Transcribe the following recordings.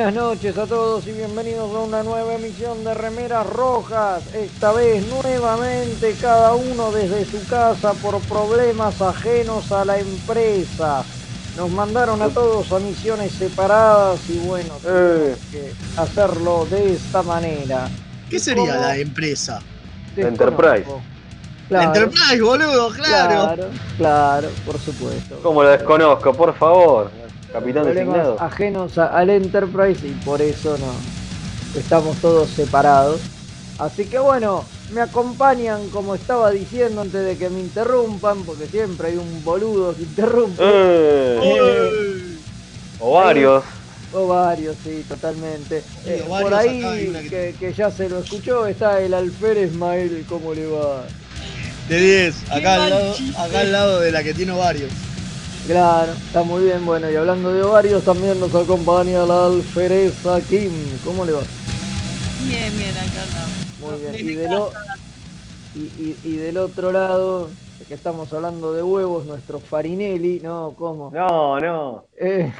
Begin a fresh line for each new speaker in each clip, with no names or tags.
Buenas noches a todos y bienvenidos a una nueva emisión de Remeras Rojas. Esta vez nuevamente cada uno desde su casa por problemas ajenos a la empresa. Nos mandaron a todos a misiones separadas y bueno, tenemos que hacerlo de esta manera.
¿Qué sería la empresa?
Enterprise.
La Enterprise, boludo, claro.
Claro, claro, por supuesto.
¿Cómo lo desconozco? Por favor. Capitán
Problemas
designado.
ajenos a- al Enterprise y por eso no estamos todos separados. Así que bueno, me acompañan como estaba diciendo antes de que me interrumpan, porque siempre hay un boludo que interrumpe.
Eh,
Eh,
o varios.
o varios, sí, totalmente.
Sí,
Eh, por ahí,
que-
que, que ya se lo escuchó, está el Alférez Mael, ¿cómo le va?
De 10,
Qué
acá al, lado, acá al lado de la que tiene varios.
Claro, está muy bien, bueno, y hablando de varios, también nos acompaña la Alfereza Kim, ¿cómo le va?
Bien, bien, acá andamos.
Muy bien. Y del, o-
casa.
y, y- y del otro lado, que estamos hablando de huevos, nuestro Farinelli, no, ¿cómo?
No, no.
Eh,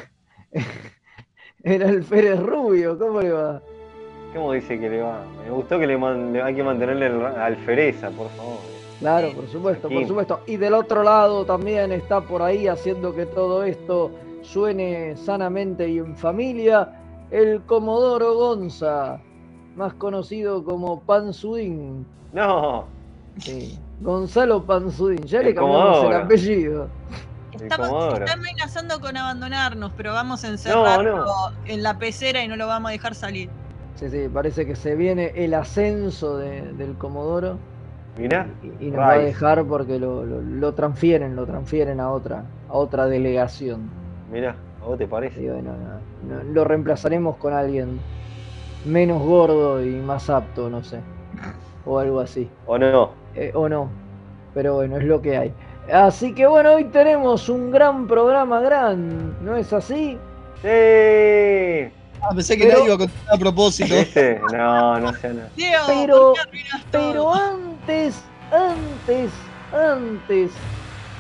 el alférez rubio, ¿cómo le va?
¿Cómo dice que le va? Me gustó que le, man- hay que mantenerle alfereza, por favor.
Claro, por supuesto, por supuesto. Y del otro lado también está por ahí haciendo que todo esto suene sanamente y en familia, el Comodoro Gonza, más conocido como Panzudín.
No.
Sí, Gonzalo Panzudín, ya
El
le cambiamos el apellido.
Estamos, está amenazando con abandonarnos, pero vamos a encerrarlo
no.
en la pecera y no lo vamos a dejar salir.
Sí, sí, parece que se viene el ascenso de- del Comodoro
Mirá.
y, y nos va a dejar porque lo, lo- lo transfieren, lo transfieren a otra, a otra delegación.
Mirá, ¿a vos te parece?
Y bueno, no, no, lo reemplazaremos con alguien menos gordo y más apto, no sé. O algo así.
¿O no?
Eh, o no. Pero bueno, es lo que hay. Así que bueno, hoy tenemos un gran programa, gran, ¿no es así?
¡Sí!
Ah, pensé que
Pero-
nadie iba a contar a propósito.
¿Viste? No, no sea nada.
Diego,
Pero-
¿por qué arruinas
Pero
todo?
Antes, antes, antes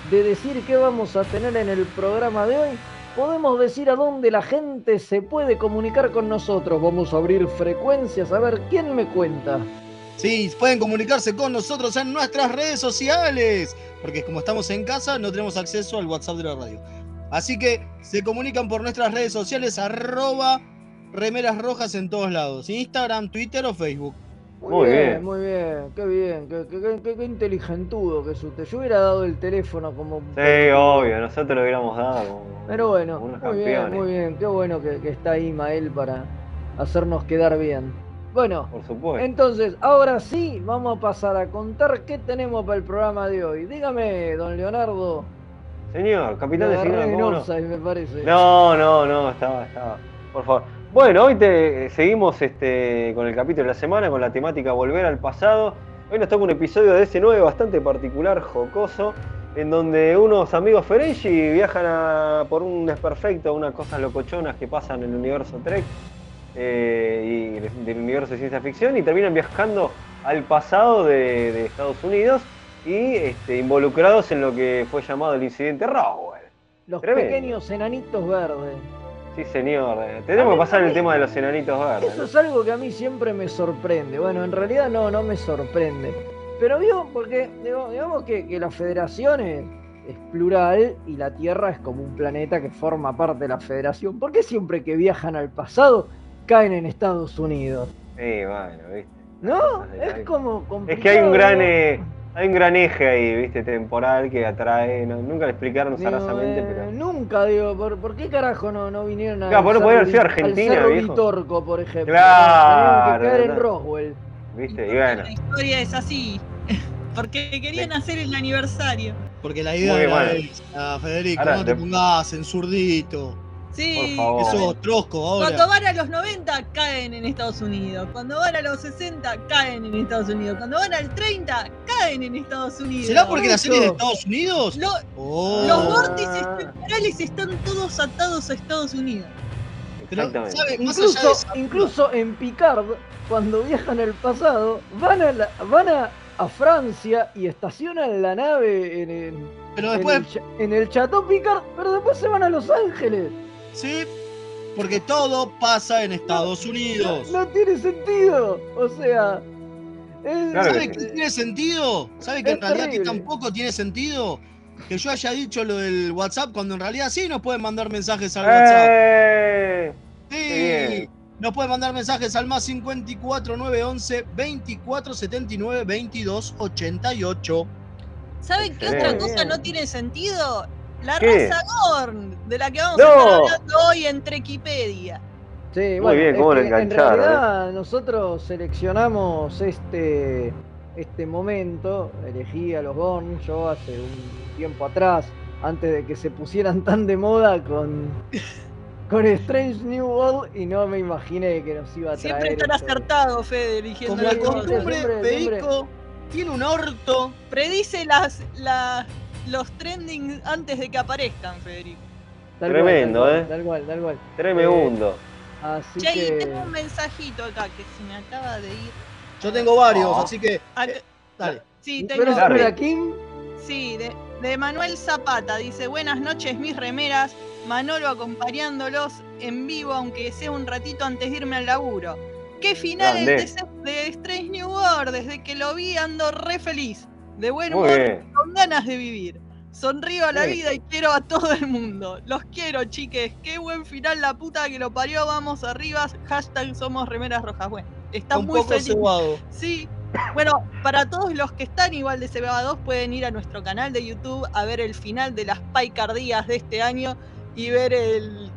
de decir qué vamos a tener en el programa de hoy, podemos decir a dónde la gente se puede comunicar con nosotros. Vamos a abrir frecuencias, a ver quién me cuenta.
Sí, pueden comunicarse con nosotros en nuestras redes sociales. Porque como estamos en casa, no tenemos acceso al WhatsApp de la radio. Así que se comunican por nuestras redes sociales, arroba remeras rojas en todos lados. Instagram, Twitter o Facebook.
Muy,
Muy
bien,
bien.
muy bien, qué bien, qué, qué- qué- inteligentudo que es usted. Yo hubiera dado el teléfono como...
Sí, obvio, nosotros lo hubiéramos dado. como-
Pero bueno,
como unos
muy bien, muy bien, qué bueno que, que está ahí Mael para hacernos quedar bien. Bueno,
Por supuesto.
Entonces, ahora sí, vamos a pasar a contar qué tenemos para el programa de hoy. Dígame, don Leonardo.
Señor, capitán
en
¿cómo no?
me parece.
No, no, no, estaba, estaba. Por favor. Bueno, hoy te seguimos este, con el capítulo de la semana, con la temática Volver al pasado. Hoy nos toca un episodio de S9 bastante particular, jocoso, en donde unos amigos Ferengi viajan a- por un desperfecto, unas cosas locochonas que pasan en el universo Trek eh, y del universo de ciencia ficción y terminan viajando al pasado de, de Estados Unidos y este, involucrados en lo que fue llamado el incidente Roswell.
Los
tremendo.
pequeños enanitos verdes.
Sí, señor. eh, Tenemos que pasar el tema de los enanitos verdes.
Eso es algo que a mí siempre me sorprende. Bueno, en realidad no, no me sorprende. Pero vio, porque digo, digamos que, que la federación es, es plural y la Tierra es como un planeta que forma parte de la federación. ¿Por qué siempre que viajan al pasado caen en Estados Unidos?
Sí, bueno, viste.
¿No? Es como
Es que hay un
complicado,
gran, eh, hay un gran eje ahí, viste, temporal que atrae. no- nunca lo explicaron
Digo,
zarazamente,
eh,
pero.
Nunca, digo, ¿por, por qué carajo no, no vinieron a.
Claro, ¿por qué no haber sido Argentina,
al Cerro
viejo?
Vitorco, por ejemplo?
Claro,
que caer en. Roswell.
Viste, y bueno.
La historia es así. Porque querían hacer el aniversario.
Porque la idea
Muy
era
bueno.
esa, Federico,
Ahora
no te
te-
pongas en zurdito.
Sí.
Eso, trosco ahora.
Cuando van a los 90 caen en Estados Unidos. Cuando van a los 60 caen en Estados Unidos. Cuando van al 30 caen en Estados Unidos.
¿Será porque la serie es de Estados Unidos?
Lo-
Oh.
los vórtices temporales están todos atados a Estados Unidos.
Pero,
Incluso,
esa-
incluso en Picard, cuando viajan al pasado, van a, la- van a, a Francia y estacionan la nave en el,
Pero
en
después,
el, en el Chateau Picard, pero después se van a Los Ángeles.
Sí, Porque todo pasa en Estados Unidos.
No tiene sentido. O sea. es-
que
¿Sabe
sí.
qué tiene sentido? ¿Sabe que en
Es
realidad que
terrible.
tampoco tiene sentido? Que yo haya dicho lo del WhatsApp cuando en realidad sí nos pueden mandar mensajes al WhatsApp.
¡Eh!
Sí,
qué bien.
nos pueden mandar mensajes al más 54 911 24 79 22 88.
¿Saben qué otra cosa no tiene sentido? La
¿Qué?
raza Gorn, de la que vamos
No.
a estar hablando hoy en Trequipedia.
Sí,
Muy
bueno,
bien, cómo lo
En realidad, nosotros seleccionamos este, este momento, elegí a los Gorn yo hace un tiempo atrás, antes de que se pusieran tan de moda con, con Strange New World, y no me imaginé que nos iba a traer.
Siempre tan
esto.
acertado, Fede, eligiendo
Como la costumbre,
siempre,
Federico tiene un orto.
Predice las, las, los trending antes de que aparezcan, Federico.
Tal
Tremendo,
cual,
¿eh?
Tal cual, tal cual.
Tremendo.
Así
Che, y
que.
tengo un mensajito acá que se me acaba de ir.
Yo tengo varios,
Oh.
así que
Acá-
dale.
sí,
¿Pero
tengo. Sí, de, de Manuel Zapata. Dice, buenas noches mis remeras. Manolo acompañándolos en vivo, aunque sea un ratito antes de irme al laburo. Qué final el de, de Strange New World. Desde que lo vi ando re feliz. De buen humor, con ganas de vivir. Sonrío a la
Sí.
vida y quiero a todo el mundo. Los quiero, chiques. Qué buen final la puta que lo parió. Vamos arriba. Hashtag somos remeras rojas. Bueno, está
Un
muy
poco
feliz.
cebado.
Sí. Bueno, para todos los que están igual de cebados, pueden ir a nuestro canal de YouTube a ver el final de las paicardías de este año y ver el.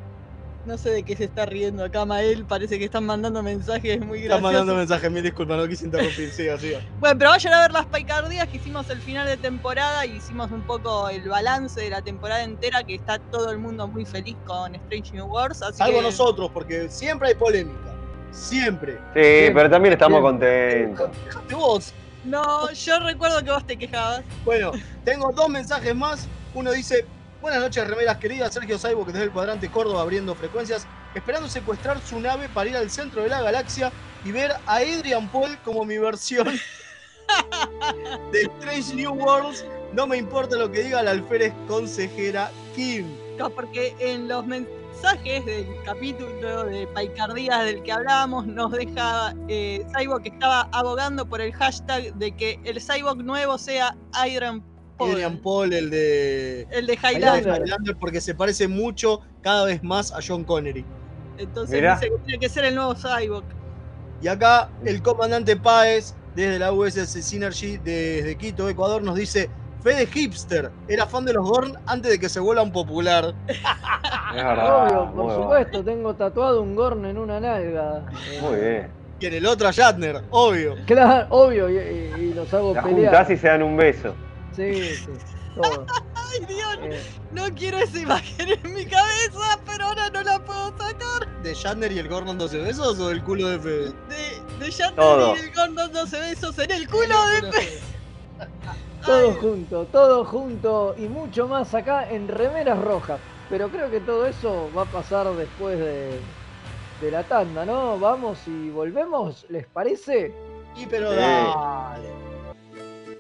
No sé de qué se está riendo acá, Mael. Parece que están mandando mensajes muy
Está mandando
graciosos.
mensajes, mil disculpas, no quise interrumpir. Siga, siga.
Bueno, pero vayan a ver las paicardías que hicimos el final de temporada y hicimos un poco el balance de la temporada entera, que está todo el mundo muy feliz con Strange New Worlds. Así
Salvo
que...
nosotros, porque siempre hay polémica. Siempre.
Sí, pero también estamos contentos.
De vos.
No, yo recuerdo que vos te quejabas.
Bueno, tengo dos mensajes más. Uno dice: Buenas noches, remeras queridas. Sergio Saibo, que desde el cuadrante Córdoba abriendo frecuencias, esperando secuestrar su nave para ir al centro de la galaxia y ver a Adrian Paul como mi versión de Strange New Worlds. No me importa lo que diga la alférez consejera Kim.
No, porque en los mensajes del capítulo de Paicardías del que hablábamos nos deja eh, Cyborg que estaba abogando por el hashtag de que el Cyborg nuevo sea Adrian Paul,
Adrian Paul, el de.
el de
Highlander.
Porque se parece mucho cada vez más a John Connery.
Entonces
Mirá.
dice que tiene que ser el nuevo Cyborg.
Y acá el comandante Páez, desde la USS Synergy, desde Quito, Ecuador, nos dice: Fede Hipster, era fan de los Gorn antes de que se vuelvan popular.
Es verdad.
Obvio, por
bueno.
supuesto, tengo tatuado un Gorn en una nalga.
Muy bien.
Y en el otro a Shatner, obvio.
Claro, obvio, y, y- y los hago
La
pelear.
y se dan un beso.
Sí, sí, todo.
Ay Dios,
Eh,
no quiero esa imagen en mi cabeza, pero ahora no la puedo sacar.
¿De Shatner y el Gorn dándose besos o del culo de Fede?
De, de Shatner
Todo.
y el Gorn dándose besos en el culo de Pe-
todo
Ay,
junto, todo junto y mucho más acá en Remeras Rojas. Pero creo que todo eso va a pasar después de, de la tanda, ¿no? Vamos y volvemos, ¿les parece?
Y pero
Sí.
dale.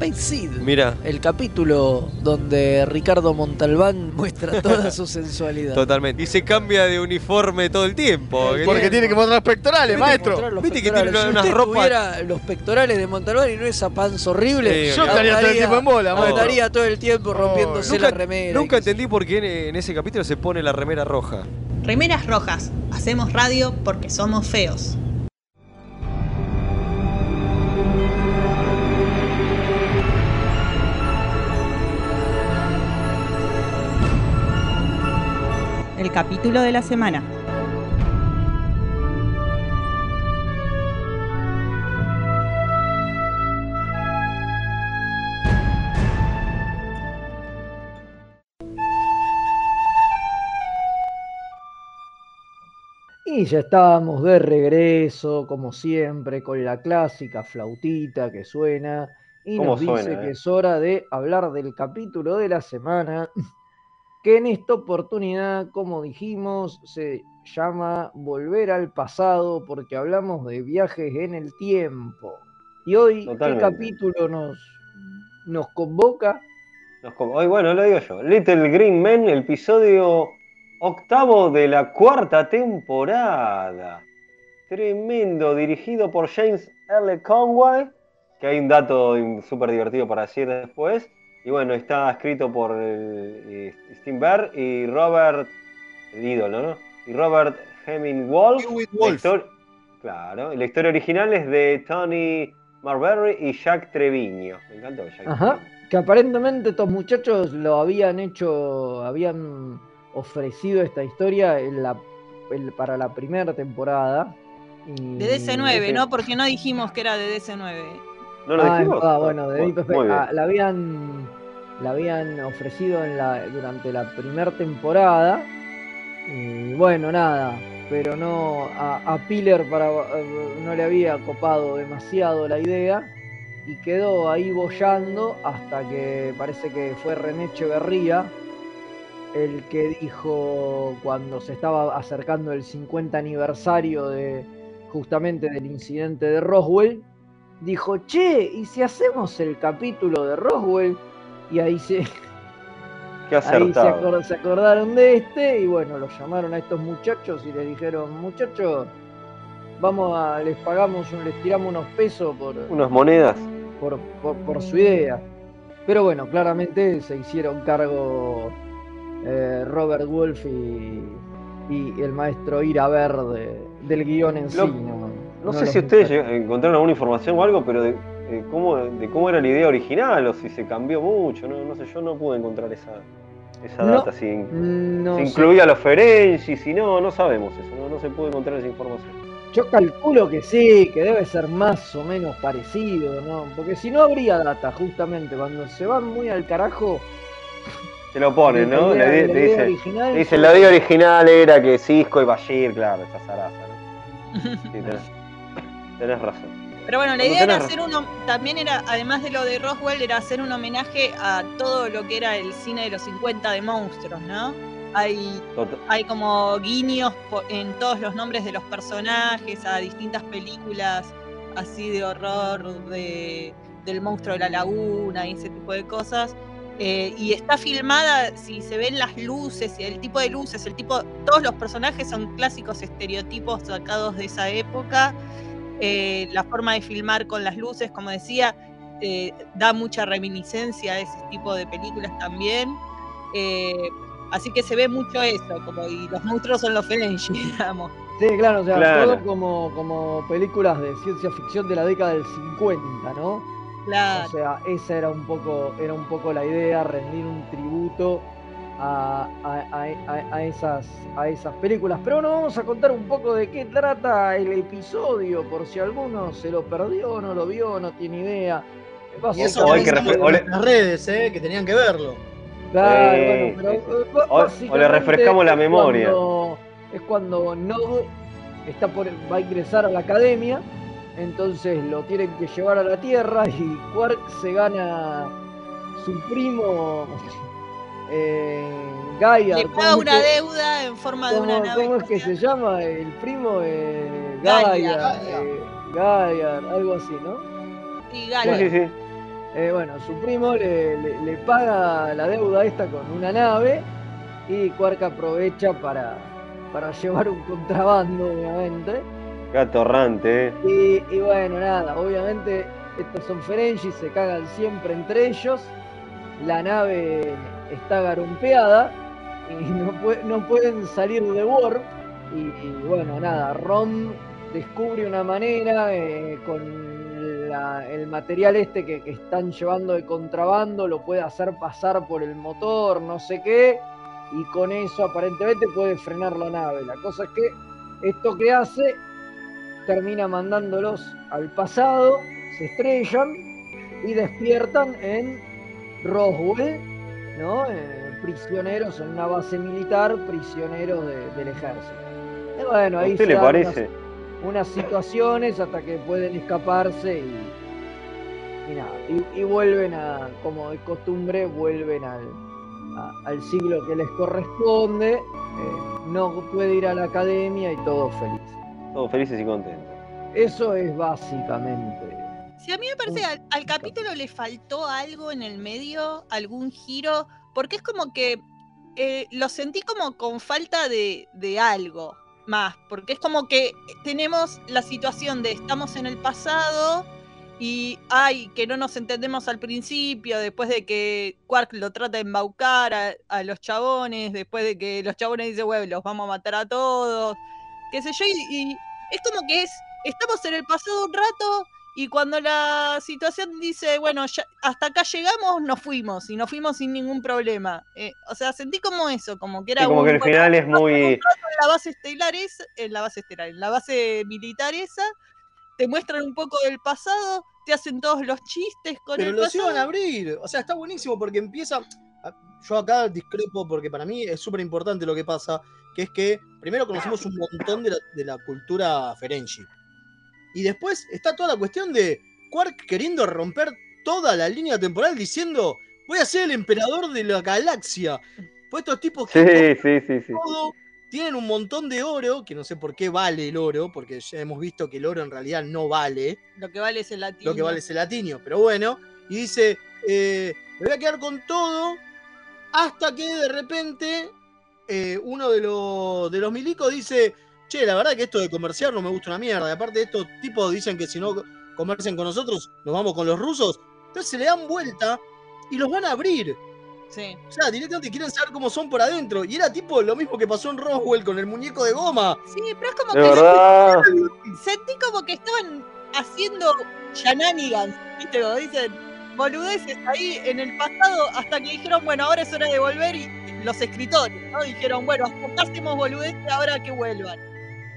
Space Seed.
Mira,
El capítulo donde Ricardo Montalbán muestra toda su sensualidad.
totalmente. Y se cambia de uniforme todo el tiempo.
El
Porque tiene que mostrar pectorales,
Tiene que
maestro.
los
Viste que tiene
pectorales.
una-
si usted los pectorales de Montalbán y no esa panza horrible,
Sí,
Yo estaría todo el tiempo en bola, maestro.
Estaría todo el tiempo rompiéndose
Nunca,
la remera.
nunca entendí por qué en, en ese capítulo se pone la remera roja.
Remeras rojas. Hacemos radio porque somos feos. El capítulo de la semana.
Y ya estábamos de regreso, como siempre, con la clásica flautita que suena. Y
¿Cómo
nos dice que
eh?
es hora de hablar del capítulo de la semana, que en esta oportunidad, como dijimos, se llama Volver al pasado, porque hablamos de viajes en el tiempo. Y hoy,
Totalmente.
¿qué capítulo nos, nos convoca?
Nos Hoy, bueno, lo digo yo. Little Green Men, el episodio octavo de la cuarta temporada. Tremendo, dirigido por James L. Conway, que hay un dato súper divertido para decir después. Y bueno, está escrito por eh, Steve Bear y Robert, el ídolo, ¿no? Y Robert Wolf. histor- Claro, la historia original es de Tony Marbury y Jack Treviño. Me encantó Jack
Ajá.
Treviño.
Que aparentemente estos muchachos lo habían hecho, habían ofrecido esta historia en la, el- para la primera temporada. y-
De DC9,
ese-
¿no? Porque no dijimos que era de DC9.
¿No lo
Ah,
dijimos?
verdad,
Ah,
bueno, de
bien.
ah, la habían la habían ofrecido en la, durante la primera temporada. Y bueno, nada, pero no a, a Piller para, eh, no le había copado demasiado la idea y quedó ahí bollando hasta que parece que fue René Echeverría el que dijo cuando se estaba acercando el 50 aniversario de justamente del incidente de Roswell, dijo, che, ¿y si hacemos el capítulo de Roswell? Y ahí se,
Qué
ahí se, se acordaron de este y bueno, los llamaron a estos muchachos y les dijeron, muchachos, vamos a, les pagamos, un- les tiramos unos pesos por,
Unas monedas.
por, por- por su idea. Pero bueno, claramente se hicieron cargo eh, Robert Wolf y, y el maestro Ira Verde del guion en
Lo-
sí. No,
No
no
sé si ustedes encontraron alguna información o algo, pero de, de cómo, de cómo era la idea original o si se cambió mucho. No, no sé, yo no pude encontrar esa, esa
No,
data. Si,
No
si
sé.
incluía a los Ferengi, si no, no sabemos eso. No, no se pudo encontrar esa información.
Yo calculo que sí, que debe ser más o menos parecido, ¿no? Porque si no habría data, justamente, cuando se van muy al carajo.
Te lo ponen, ¿no?
la idea-
Le,
la
dice,
original
te dice,
fue-
la idea original era que Cisco y Bashir, claro, esa zaraza, ¿no? Sí, tenés, razón.
Pero bueno, la idea era
tenés
hacer uno, también era, además de lo de Roswell, era hacer un homenaje a todo lo que era el cine de los 50 de monstruos, ¿no? Hay, como guiños en todos los nombres de los personajes, a distintas películas así de horror, de, del monstruo de la laguna y ese tipo de cosas. Eh, y está filmada, si se ven las luces y el tipo de luces, el tipo, todos los personajes son clásicos estereotipos sacados de esa época. Eh, la forma de filmar con las luces, como decía, eh, da mucha reminiscencia a ese tipo de películas también. Eh, así que se ve mucho eso, como y los monstruos son los Ferengi, digamos.
Sí, claro, o sea,
Claro.
todo como, como películas de ciencia ficción de la década del 50, ¿no?
Claro.
O sea, esa era un poco, era un poco la idea, rendir un tributo a, a- a- a- a esas, a esas películas. Pero bueno, vamos a contar un poco de qué trata el episodio, por si alguno se lo perdió, no lo vio, no tiene idea.
Y eso
O hay que
en
le-
las redes, ¿eh? que tenían que verlo.
Claro,
Eh,
bueno, pero eh,
O- o le refrescamos la
es
memoria.
cuando- es cuando Nod está por, va a ingresar a la academia, entonces lo tienen que llevar a la Tierra y Quark se gana su primo eh, Gaia.
Le paga una deuda en forma de
¿Cómo,
una nave.
cómo es que se llama? El primo eh,
Gaia.
Gaia, eh, Gaia, algo así, ¿no?
Sí,
Gaia.
sí, sí.
Eh, bueno, su primo le, le- le paga la deuda esta con una nave y Quark aprovecha para, para llevar un contrabando, obviamente.
Gato errante, eh.
Y, y bueno, nada, obviamente estos son Ferengi, se cagan siempre entre ellos. La nave está garumpeada y no, pue- no pueden salir de Warp. Y, bueno, nada, Rom descubre una manera eh, con el material este que están llevando de contrabando, lo puede hacer pasar por el motor, no sé qué, y con eso aparentemente puede frenar la nave. La cosa es que esto que hace termina mandándolos al pasado, se estrellan y despiertan en Roswell, ¿no? Eh, prisioneros en una base militar, prisioneros de- del ejército. Y bueno,
¿A
ahí se
le parece?
Unas, unas situaciones hasta que pueden escaparse y, y nada, y, y vuelven a, como de costumbre, vuelven al, a- al siglo que les corresponde. eh, no puede ir a la academia y todo feliz.
Todos felices y contentos.
Eso es básicamente.
Si a mí me parece al, al capítulo le faltó algo en el medio, algún giro, porque es como que eh, lo sentí como con falta de, de algo más, porque es como que tenemos la situación de estamos en el pasado y ay, que no nos entendemos al principio, después de que Quark lo trata de embaucar a, a los chabones, después de que los chabones dicen, bueno, los vamos a matar a todos, qué sé yo, y, y es como que es, estamos en el pasado un rato y cuando la situación dice, bueno, ya, hasta acá llegamos, nos fuimos y nos fuimos sin ningún problema. Eh, o sea, sentí como eso, como que era
Sí, como
un,
que el
bueno,
final es muy.
la base estelar es, en la base estelar, en la base militar esa, te muestran un poco del pasado, te hacen todos los chistes con
Pero
el
los
pasado.
iban a abrir. O sea, está buenísimo porque empieza. Yo acá discrepo porque para mí es súper importante lo que pasa, que es que primero conocemos un montón de la, de la cultura Ferengi. Y después está toda la cuestión de Quark queriendo romper toda la línea temporal diciendo, voy a ser el emperador de la galaxia. Pues estos tipos que
Sí, sí, sí, sí.
todo, tienen un montón de oro, que no sé por qué vale el oro, porque ya hemos visto que el oro en realidad no vale
Lo que vale es el latino.
lo que vale es el latino, pero bueno, y dice, eh, me voy a quedar con todo hasta que de repente eh, uno de los, de los milicos dice, che, la verdad que esto de comerciar no me gusta una mierda, y aparte estos tipos dicen que si no comercian con nosotros, nos vamos con los rusos, entonces se le dan vuelta y los van a abrir.
Sí.
O sea, directamente quieren saber cómo son por adentro. Y era tipo lo mismo que pasó en Roswell con el muñeco de goma.
Sí, pero es como
De
que
verdad.
sentí como que estaban haciendo shenanigans, ¿viste? Como dicen, boludeces ahí en el pasado hasta que dijeron, bueno, ahora es hora de volver y los escritores, ¿no? Dijeron, bueno, hasta hacemos boludeces, ahora que vuelvan.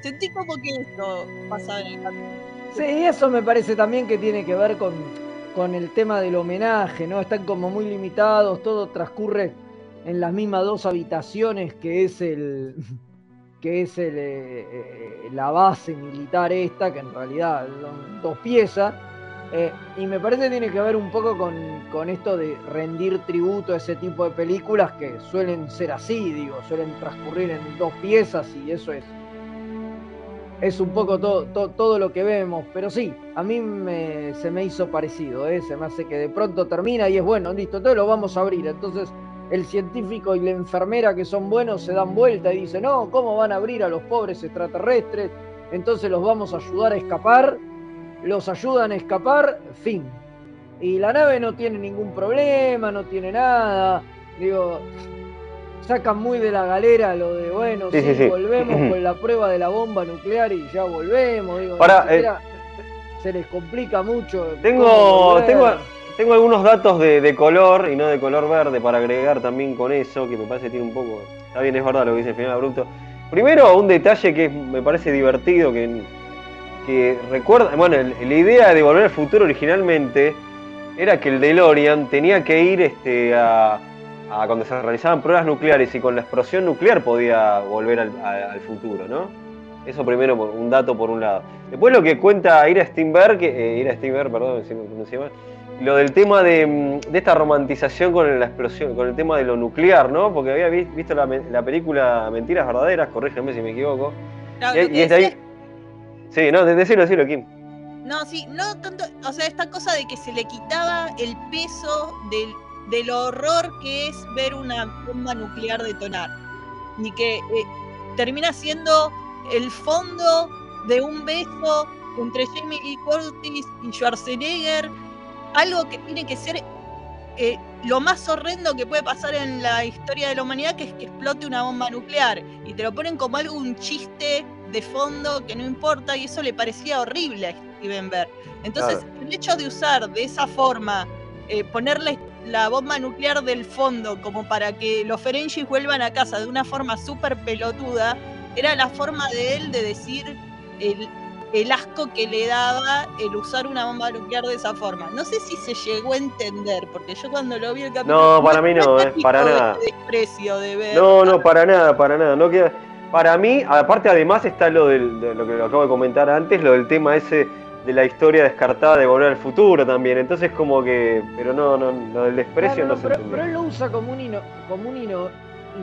Sentí como que esto pasaba en el capítulo.
Sí, eso me parece también que tiene que ver con, con el tema del homenaje, ¿no? Están como muy limitados, todo transcurre en las mismas dos habitaciones que es el que es el, eh, eh, la base militar esta, que en realidad son dos piezas. eh, y me parece que tiene que ver un poco con, con esto de rendir tributo a ese tipo de películas que suelen ser así, digo, suelen transcurrir en dos piezas y eso es es un poco todo, to- todo lo que vemos, pero sí, a mí me- se me hizo parecido, ¿eh? se me hace que de pronto termina y es bueno, listo, entonces lo vamos a abrir. Entonces el científico y la enfermera que son buenos se dan vuelta y dicen, no, ¿cómo van a abrir a los pobres extraterrestres? Entonces los vamos a ayudar a escapar, los ayudan a escapar, fin. Y la nave no tiene ningún problema, no tiene nada, digo, sacan muy de la galera lo de, bueno,
Sí,
sí,
sí,
volvemos con la prueba de la bomba nuclear y ya volvemos. Digo,
Ahora,
siquiera se les complica mucho.
Tengo, tengo, tengo algunos datos de, de color y no de color verde para agregar también con eso, que me parece que tiene un poco. Está bien, es verdad lo que dice el final abrupto. Primero, un detalle que me parece divertido, que, que recuerda. Bueno, la idea de volver al futuro originalmente era que el DeLorean tenía que ir este, a, a cuando se realizaban pruebas nucleares y con la explosión nuclear podía volver al, a- al futuro, ¿no? Eso primero, un dato por un lado. Después lo que cuenta Ira Steinberg, eh, Ira Steinberg, perdón me pronuncié mal, lo del tema de, mm, de esta romantización con la explosión, con el tema de lo nuclear, ¿no? Porque había vi- visto la, película Mentiras Verdaderas, corrígeme si me equivoco.
Claro,
Y, y
que
es de ahí. Sí, no, de- decilo, decilo, Kim.
No, sí, no tanto, o sea, esta cosa de que se le quitaba el peso del, del horror que es ver una bomba nuclear detonar. Y que eh, termina siendo el fondo de un beso entre Jamie Lee Curtis y Schwarzenegger, algo que tiene que ser eh, lo más horrendo que puede pasar en la historia de la humanidad, que es que explote una bomba nuclear. Y te lo ponen como algo, un chiste de fondo que no importa, y eso le parecía horrible a Steven Bear. Entonces,
Claro.
el hecho de usar de esa forma, eh, ponerle la bomba nuclear del fondo como para que los Ferengis vuelvan a casa de una forma súper pelotuda, era la forma de él de decir el, el asco que le daba el usar una bomba nuclear de esa forma. No sé si se llegó a entender, porque yo cuando lo vi el capítulo...
No, para mí no,
es
eh, para
de
nada.
desprecio de ver.
No, no, para nada, para nada. No queda... Para mí, aparte además está lo del, de lo que lo acabo de comentar antes, lo del tema ese de la historia descartada de volver al futuro también. Entonces como que, pero no, no, lo del desprecio
Claro,
no,
no,
se
pero,
entendió.
pero él lo usa como un ino- como una ino-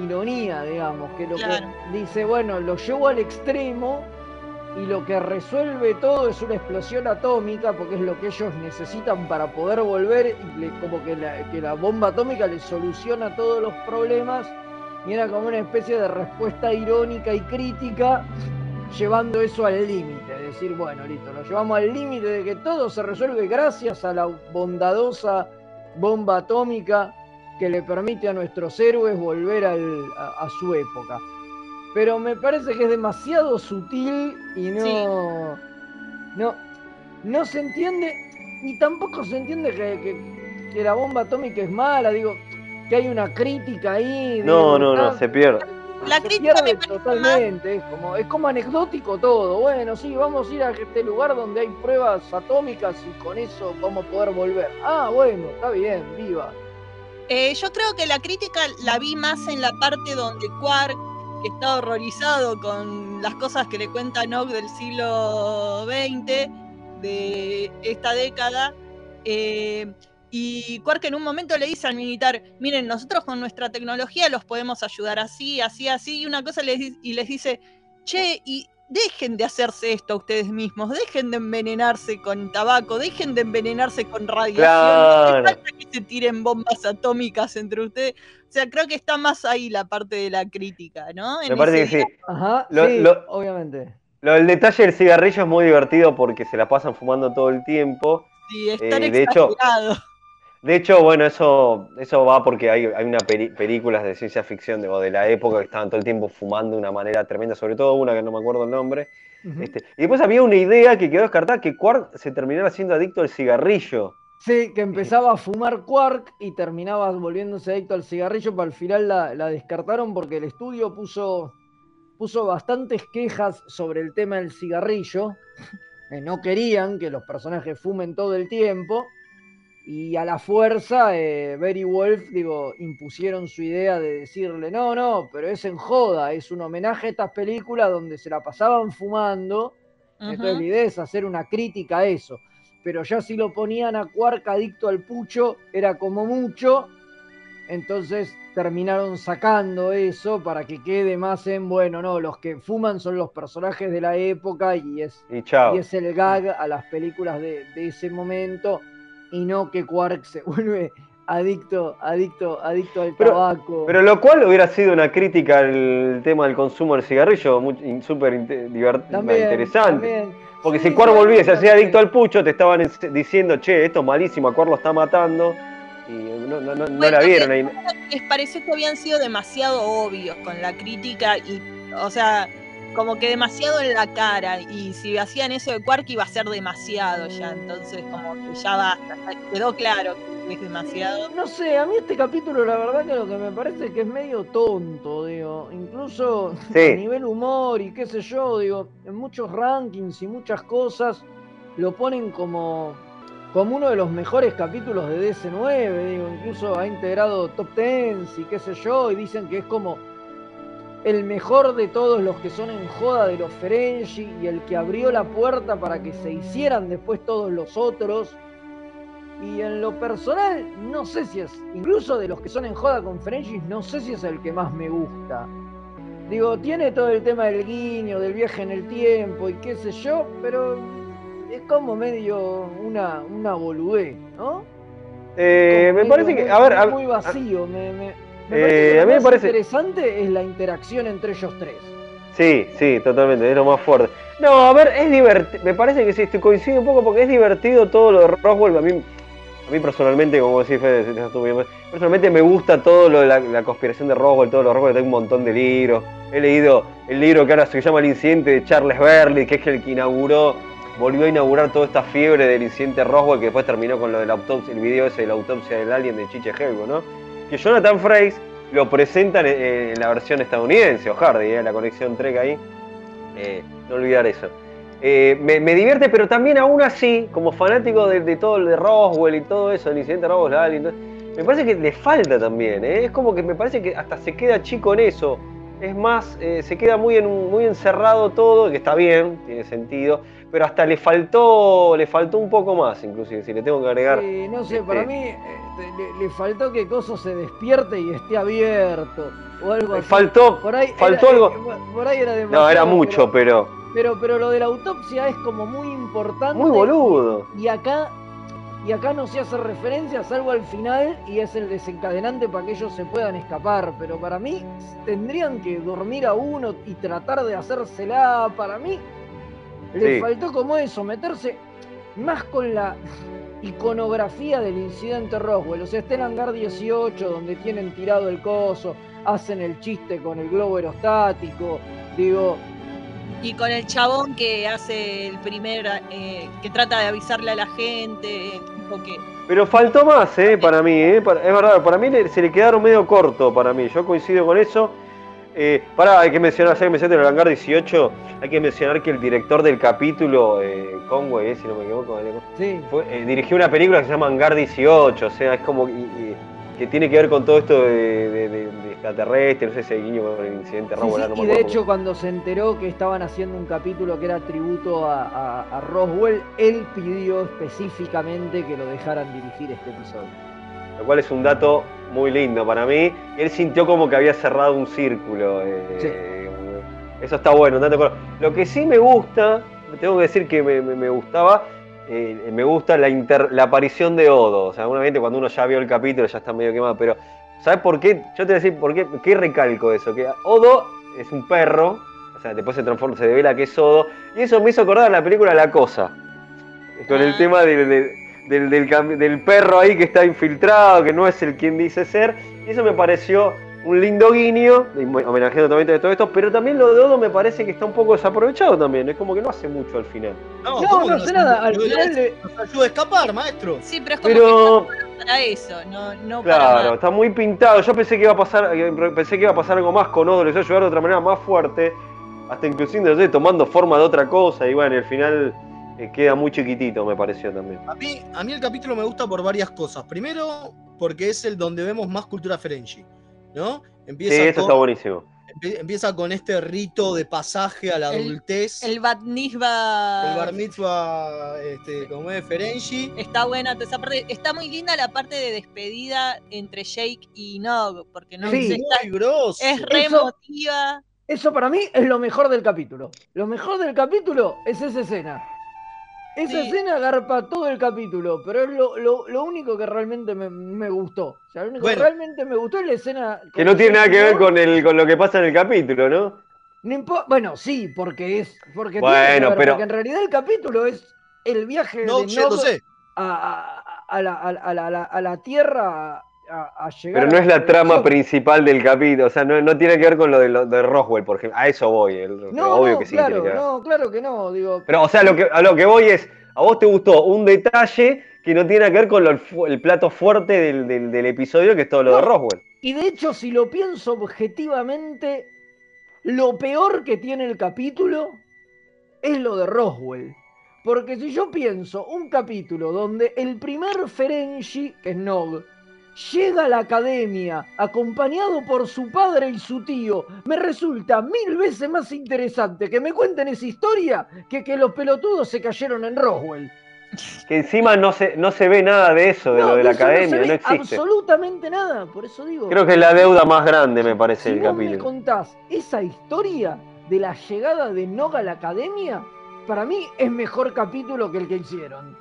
ironía, digamos, que lo
Claro.
que dice, bueno, lo llevo al extremo y lo que resuelve todo es una explosión atómica, porque es lo que ellos necesitan para poder volver, y le- como que la, que la bomba atómica les soluciona todos los problemas, y era como una especie de respuesta irónica y crítica, llevando eso al límite, decir, bueno, listo, lo llevamos al límite de que todo se resuelve gracias a la bondadosa bomba atómica que le permite a nuestros héroes volver al- a, a su época. Pero me parece que es demasiado sutil y no,
Sí.
no, no se entiende, y tampoco se entiende que, que- que la bomba atómica es mala, digo, que hay una crítica ahí.
No, no, no, se pierde.
La
se
crítica
pierde totalmente, es como, es como anecdótico todo. Bueno, sí, vamos a ir a este lugar donde hay pruebas atómicas y con eso vamos a poder volver. Ah, bueno, está bien, viva.
Eh, yo creo que la crítica la vi más en la parte donde Quark, que está horrorizado con las cosas que le cuenta Nock del siglo XX, de esta década, eh, y Quark en un momento le dice al militar, miren, nosotros con nuestra tecnología los podemos ayudar así, así, así, y una cosa les, y les dice, che, y dejen de hacerse esto a ustedes mismos, dejen de envenenarse con tabaco, dejen de envenenarse con radiación, no falta que se tiren bombas atómicas entre ustedes. O sea, creo que está más ahí la parte de la crítica, ¿no? En
Me parece que sí.
Ajá,
Lo-
sí,
lo-
obviamente.
Lo del detalle del cigarrillo es muy divertido porque se la pasan fumando todo el tiempo.
Sí, es tan
Eh, de hecho-. De hecho, bueno, eso, eso va porque hay, hay una peli- películas de ciencia ficción de, o de la época que estaban todo el tiempo fumando de una manera tremenda, sobre todo una que no me acuerdo el nombre. Este, y después había una idea que quedó descartada, que Quark se terminara siendo adicto al cigarrillo.
Sí, que empezaba a fumar Quark y terminaba volviéndose adicto al cigarrillo, pero al final la, la descartaron porque el estudio puso, puso bastantes quejas sobre el tema del cigarrillo. No querían que los personajes fumen todo el tiempo. Y a la fuerza, eh, Berry Wolf, digo, impusieron su idea de decirle, no, no, pero es en joda, es un homenaje a estas películas donde se la pasaban fumando. Entonces la idea es hacer una crítica a eso. Pero ya si lo ponían a Quark adicto al pucho, era como mucho. Entonces terminaron sacando eso para que quede más en, bueno, no, los que fuman son los personajes de la época y es,
Y chao.
y es el gag a las películas de, de ese momento y no que Quark se vuelve adicto, adicto, adicto al
Pero-
tabaco.
Pero lo cual hubiera sido una crítica al tema del consumo del cigarrillo, súper interesante.
también.
Porque
Sí,
si Quark
sí,
volvía y se hacía adicto al pucho, te estaban diciendo, che, esto es malísimo, a Quark lo está matando. Y no, no- no- no
Bueno,
la vieron ahí.
Les pareció que habían sido demasiado obvios con la crítica y, o sea, como que demasiado en la cara. Y si hacían eso de Quark iba a ser demasiado ya. Entonces, como que ya basta. Quedó claro que es demasiado.
No sé, a mí este capítulo la verdad que lo que me parece es que es medio tonto, digo, incluso
Sí.
a nivel humor y qué sé yo, digo, en muchos rankings y muchas cosas lo ponen como, como uno de los mejores capítulos de DC9, digo, incluso ha integrado top 10 y qué sé yo, y dicen que es como el mejor de todos los que son en joda de los Ferengi y el que abrió la puerta para que se hicieran después todos los otros. Y en lo personal, no sé si es, incluso de los que son en joda con Ferengis, no sé si es el que más me gusta. Digo, tiene todo el tema del guiño, del viaje en el tiempo y qué sé yo, pero es como medio una, una boludez, ¿no?
Eh, me parece que, a ver, a-
muy vacío. me, me- me
Eh,
parece que lo
a mí me
más
parece-
interesante es la interacción entre ellos tres.
Sí, sí, totalmente, es lo más fuerte. No, a ver, es divertido, me parece que sí, estoy coincido un poco porque es divertido todo lo de Roswell, a mí, a mí personalmente, como decís Fede, personalmente me gusta todo lo de la, la conspiración de Roswell, todo lo de Roswell, tengo un montón de libros, he leído el libro que ahora se llama El incidente de Charles Berlitz, que es el que inauguró, volvió a inaugurar toda esta fiebre del incidente Roswell, que después terminó con lo de la autopsia, el video ese de la autopsia del alien de Chiche Helgo, ¿no? Que Jonathan Frakes lo presentan en, la versión estadounidense, o Hardy, ¿eh? la conexión Trek ahí. Eh, no olvidar eso. Eh, me, divierte, pero también aún así, como fanático de, todo el de Roswell y todo eso, el incidente de Roswell, me parece que le falta también. ¿eh? Es como que me parece que hasta se queda chico en eso. Es más, se queda muy, en muy encerrado todo, que está bien, tiene sentido, pero hasta le faltó, le faltó un poco más, inclusive, si le tengo que agregar.
Sí, no sé, para
este,
mí eh, le, le faltó que Coso se despierte y esté abierto. O algo así.
Faltó,
Por ahí
faltó
era-
algo.
eh, Por ahí era demasiado.
No, era mucho, pero
Pero, pero lo de la autopsia es como muy importante.
muy boludo.
Y acá, y acá no se hace referencia, salvo al final, y es el desencadenante para que ellos se puedan escapar. Pero para mí, tendrían que dormir a uno y tratar de hacérsela. Para mí, le
Sí.
faltó como eso, meterse más con la iconografía del incidente Roswell. O sea, está en hangar 18, donde tienen tirado el coso, hacen el chiste con el globo aerostático. Digo,
Y con el chabón que hace el primer, eh, que trata de avisarle a la gente, tipo que
Pero faltó más, ¿eh? Para mí, ¿eh? Para- es verdad, para mí se le quedaron medio corto, para mí. Yo coincido con eso. Eh, pará, hay que mencionar, ya que mencionaste el hangar 18, hay que mencionar que el director del capítulo, eh, Conway, eh, si no me equivoco,
sí.
fue- eh, dirigió una película que se llama Hangar 18, o sea, es como y- y- que tiene que ver con todo esto de, de- de- de extraterrestre, no sé si hay guiño con el incidente
Sí,
Roswell,
sí,
no
y de
acuerdo.
hecho cuando se enteró que estaban haciendo un capítulo que era tributo a, a- a Roswell, él pidió específicamente que lo dejaran dirigir este episodio.
Lo cual es un dato muy lindo para mí. Él sintió como que había cerrado un círculo. eh, Eso está bueno, un dato Lo que sí me gusta, tengo que decir que me, me- me gustaba, eh, me gusta la, inter- la aparición de Odo. O sea, obviamente cuando uno ya vio el capítulo ya está medio quemado, pero ¿sabes por qué? Yo te voy a decir por qué, qué recalco eso. Que Odo es un perro, o sea, después se transforma, se devela que es Odo, y eso me hizo acordar a la película La Cosa. Con el
Ah.
tema del- del- del cam- del perro ahí que está infiltrado, que no es el quien dice ser. Y eso me pareció un lindo guiño, homenajeando también a todo esto, pero también lo de Odo me parece que está un poco desaprovechado también. Es como que no hace mucho al final.
No,
¿cómo
no
que
sé nada, al final le-
Nos ayuda a escapar, maestro.
sí, pero es como
Pero,
que está para eso, no, no para
claro, está muy pintado. Yo pensé que iba a pasar, eh, pensé que iba a pasar algo más con Odo, les iba a ayudar de otra manera más fuerte, hasta inclusive no sé, tomando forma de otra cosa, y bueno, al final eh, queda muy chiquitito, me pareció también.
A mí, a mí el capítulo me gusta por varias cosas. Primero, porque es el donde vemos más cultura Ferengi, ¿no?
Sí,
Empieza,
eso
con,
está buenísimo.
empie- empieza con este rito de pasaje a la
El-
adultez.
El Bat Mitzvah
el bar mitzvah, este, como es Ferengi.
está buena toda esa parte. Está muy linda la parte de despedida entre Jake y Nog, porque Nog
Sí.
Muy grosso.
es re
Eso-
emotiva.
Eso para mí es lo mejor del capítulo. Lo mejor del capítulo es esa escena. Esa
Sí.
escena agarpa todo el capítulo, pero es lo, lo- lo único que realmente me, me gustó. O sea, lo único
Bueno.
que realmente me gustó es la escena.
Que no tiene nada que ver con, el, con lo que pasa en el capítulo, ¿no?
Bueno, sí, porque es. Porque
Bueno,
tiene que ver,
pero-
porque en realidad el capítulo es el viaje
No,
de a, a- a la, a la- a la- a la- a la Tierra a, a llegar
Pero no es la trama principal del capítulo, o sea, no, no tiene que ver con lo de, lo de Roswell, por ejemplo. A eso voy, el-
No,
obvio
no,
que sí
claro,
tiene que ver.
no, claro que no, digo.
Pero, o sea, lo que, a lo que voy es, a vos te gustó un detalle que no tiene que ver con lo- el, plato fuerte del, del- del episodio, que es todo lo de. Roswell.
Y de hecho, si lo pienso objetivamente, lo peor que tiene el capítulo es lo de Roswell. Porque si yo pienso un capítulo donde el primer Ferengi, que es Nog, llega a la academia acompañado por su padre y su tío, me resulta mil veces más interesante que me cuenten esa historia que que los pelotudos se cayeron en Roswell.
Que encima no se, no se ve nada de eso, de
No,
lo de la
eso no se
academia, no,
ve
existe.
Absolutamente nada, por eso digo.
Creo que es la deuda más grande, me parece,
Si
del
vos me
capítulo.
contás esa historia de la llegada de Noga a la academia, para mí es mejor capítulo que el que hicieron.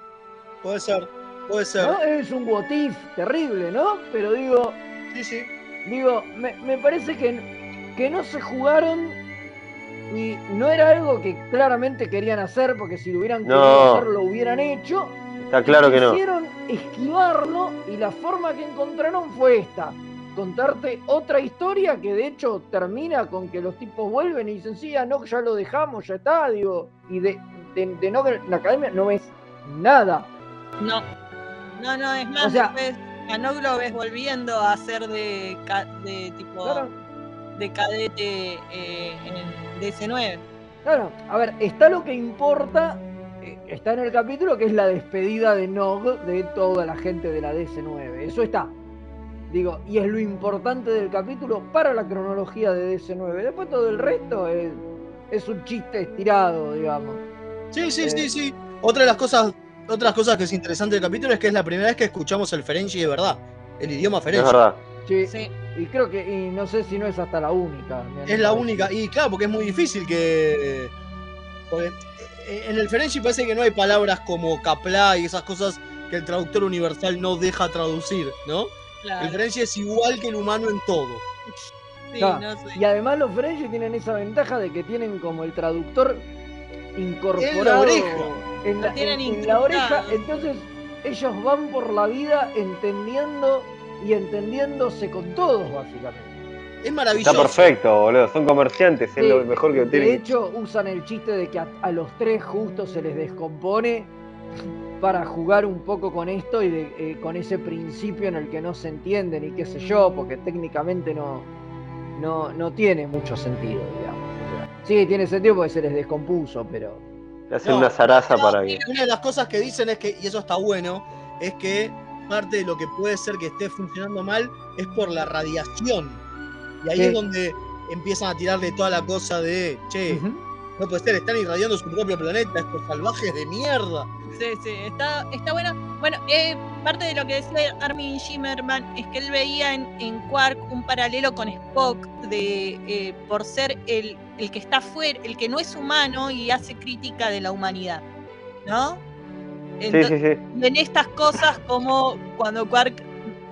Puede ser, puede ser.
¿no? Es un what if terrible, ¿no? Pero digo,
Sí, sí.
digo, me, me parece que, que no se jugaron y no era algo que claramente querían hacer, porque si lo hubieran querido
No.
hacer lo hubieran hecho.
Está claro que no.
Quisieron esquivarlo y la forma que encontraron fue esta. Contarte otra historia que de hecho termina con que los tipos vuelven y dicen, sí, a no, ya lo dejamos, ya está, digo. Y de, de, de no la academia no ves nada.
No. No, no, es más,
O sea-
después a Nog lo ves volviendo a ser de, de tipo
Claro.
de cadete eh, en DC9.
Claro, a ver, está lo que importa, eh, está en el capítulo que es la despedida de Nog de toda la gente de la DC9. Eso está. Digo, y es lo importante del capítulo para la cronología de DC9. Después todo el resto es, es un chiste estirado, digamos.
Sí, sí,
Eh.
sí, sí. Otra de las cosas, otras cosas que es interesante del capítulo es que es la primera vez que escuchamos el Ferengi de verdad. El idioma
Es
Ferengi.
verdad.
Sí,
Sí.
y creo que, y no sé si no es hasta la única.
Es la única. Y claro, porque es muy difícil que. porque eh, en el Ferengi parece que no hay palabras como capla y esas cosas que el traductor universal no deja traducir, ¿no?
Claro.
El Ferengi es igual que el humano en todo.
Sí,
Claro,
no sé.
Y además los French tienen esa ventaja de que tienen como el traductor incorporado
oreja.
En la,
Lo tienen
en- en la oreja. Entonces ellos van por la vida entendiendo y entendiéndose con todos, básicamente.
Es maravilloso.
Está perfecto, boludo. Son comerciantes, es
Sí,
lo mejor que
de
tienen.
hecho, usan el chiste de que a, a los tres justo se les descompone para jugar un poco con esto y de- eh, con ese principio en el que no se entienden y qué sé yo, porque técnicamente no, no, no tiene mucho sentido, digamos. O sea, sí, tiene sentido porque se les descompuso, pero...
Le hacen
No,
una zaraza
no,
para que.
Una de las cosas que dicen es que, y eso está bueno, es que parte de lo que puede ser que esté funcionando mal es por la radiación. Y ahí
Sí.
es donde empiezan a tirarle toda la cosa de, che, no puede ser, están irradiando su propio planeta, estos salvajes de mierda.
Sí, sí, está, está bueno. Bueno, eh, parte de lo que decía Armin Shimmerman es que él veía en, en Quark un paralelo con Spock de eh, por ser el, el que está fuera, el que no es humano y hace crítica de la humanidad, ¿no?
Sí,
Ento-
sí, sí.
y en estas cosas como cuando Quark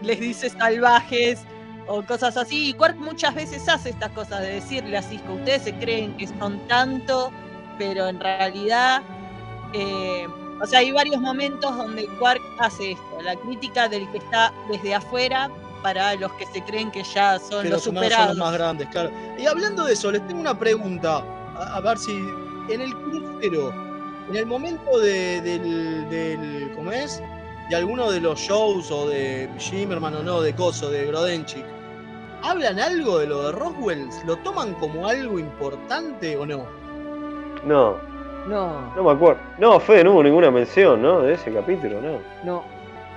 les dice salvajes o cosas así, y Quark muchas veces hace estas cosas de decirle así, que ustedes se creen que son tanto, pero en realidad, eh, o sea, hay varios momentos donde Quark hace esto, la crítica del que está desde afuera para los que se creen que ya son
que
los
los humanos son
superados.
los más grandes, claro. Y hablando de eso, les tengo una pregunta. A, a ver si. En el crucero, en el momento de, del, del. ¿Cómo es? De alguno de los shows o de Shimmerman o no, de Coso, de Grodenchik. ¿Hablan algo de lo de Roswell? ¿Lo toman como algo importante o no?
No,
No,
no me acuerdo. No, Fede, no hubo ninguna mención, ¿no? De ese capítulo, no.
no.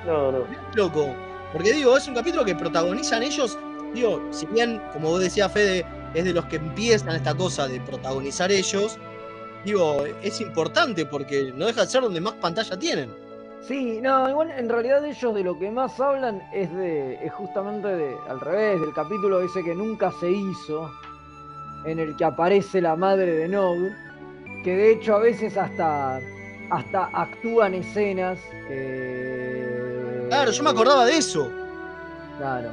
No, no.
Loco. Porque digo, es un capítulo que protagonizan ellos. Digo, si bien, como vos decías, Fede, es de los que empiezan esta cosa de protagonizar ellos, digo, es importante porque no deja de ser donde más pantalla tienen.
Sí, no, igual en realidad ellos de lo que más hablan es de, es justamente de, al revés, del capítulo ese que nunca se hizo, en el que aparece la madre de Nog, que de hecho a veces hasta, hasta actúan escenas que...
Claro, yo me acordaba de eso.
Claro.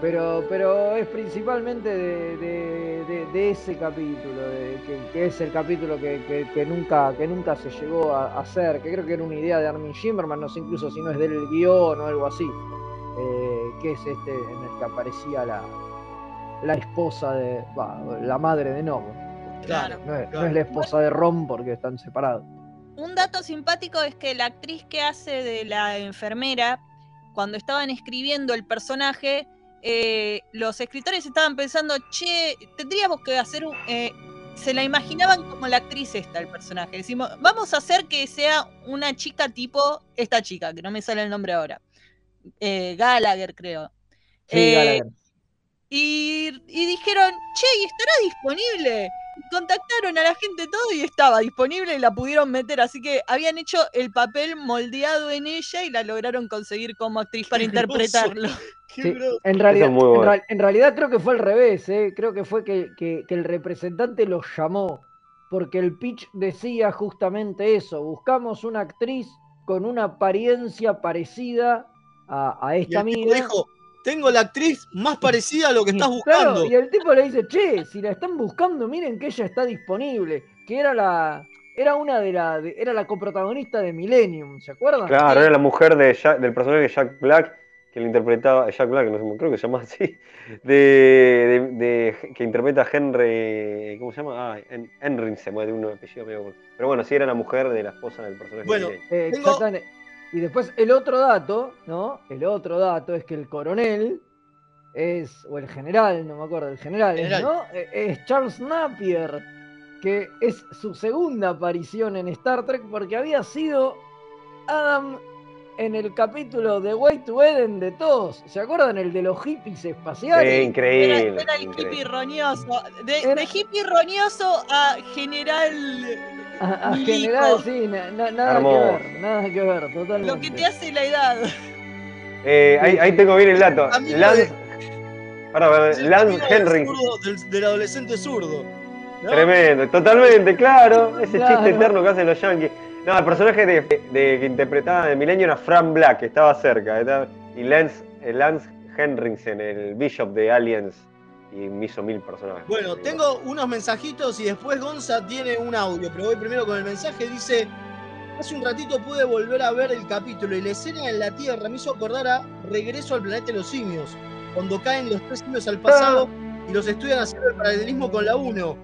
Pero, pero es principalmente de, de- de- de ese capítulo, que, que es el capítulo que, que- que nunca, que nunca se llegó a hacer, que creo que era una idea de Armin Shimmerman, no sé incluso si no es del guion o algo así. Eh, que es este en el que aparecía la, la esposa de. va, la madre de Nog.
Claro.
No es, no
Claro.
es la esposa de Ron porque están separados.
Un dato simpático es que la actriz que hace de la enfermera, cuando estaban escribiendo el personaje, eh, los escritores estaban pensando, che, tendríamos que hacer un... eh, se la imaginaban como la actriz esta, el personaje. Decimos, vamos a hacer que sea una chica tipo esta chica, que no me sale el nombre ahora. Eh, Gallagher, creo.
Sí,
Eh,
Gallagher.
y, y dijeron, che, ¿y estará disponible? Contactaron a la gente todo y estaba disponible y la pudieron meter. Así que habían hecho el papel moldeado en ella y la lograron conseguir como actriz para interpretarlo.
Sí, en, realidad,
es
en,
bueno.
real- en realidad creo que fue al revés, ¿eh? creo que fue que, que- que el representante los llamó, porque el pitch decía justamente eso, buscamos una actriz con una apariencia parecida a, a esta
dijo, tengo la actriz más parecida a lo que estás
Claro,
buscando.
y el tipo le dice, che, si la están buscando, miren que ella está disponible, que era la... Era una de la. de- era la coprotagonista de Millennium, ¿se acuerdan?
Claro, era la mujer de Jack- del personaje de Jack Black, que le interpretaba, Jack Black, no sé, creo que se llama así, de, de- de- que interpreta a Henry, ¿cómo se llama? Ah, En- Henry se mueve de un apellido medio. Pero bueno, sí era la mujer de la esposa del personaje.
Bueno,
de Jane.
Eh,
Tengo-
exactamente. Y después el otro dato, ¿no? El otro dato es que el coronel es, o el general, no me acuerdo, el general. ¿no? Eh, Es Charles Napier, que es su segunda aparición en Star Trek porque había sido Adam en el capítulo de Way to Eden de todos. ¿Se acuerdan? El de los hippies
Sí,
espaciales.
Era,
increíble.
era el
increíble.
hippie roñoso. De,
Era-
de hippie roñoso a general.
A, a general, sí, na- na- nada
Hermoso.
que ver, nada que ver, totalmente.
Lo que te hace la edad.
Eh, ahí, ahí tengo bien el dato. Lance,
de- el
Lance Henry.
Del, del adolescente zurdo. ¿no?
Tremendo, totalmente, claro. Ese
Claro.
chiste eterno que hacen los yankees. No, el personaje de, de- que interpretaba de Milenio era Fran Black, que estaba cerca. estaba- y Lance, eh, Lance Henriksen, el Bishop de Aliens. Y me hizo mil personajes.
Bueno, tengo unos mensajitos y después Gonza tiene un audio, pero voy primero con el mensaje. Dice, hace un ratito pude volver a ver el capítulo y la escena en la Tierra me hizo acordar a Regreso al planeta de los simios, cuando caen los tres simios al pasado y los estudian haciendo el paralelismo con la 1,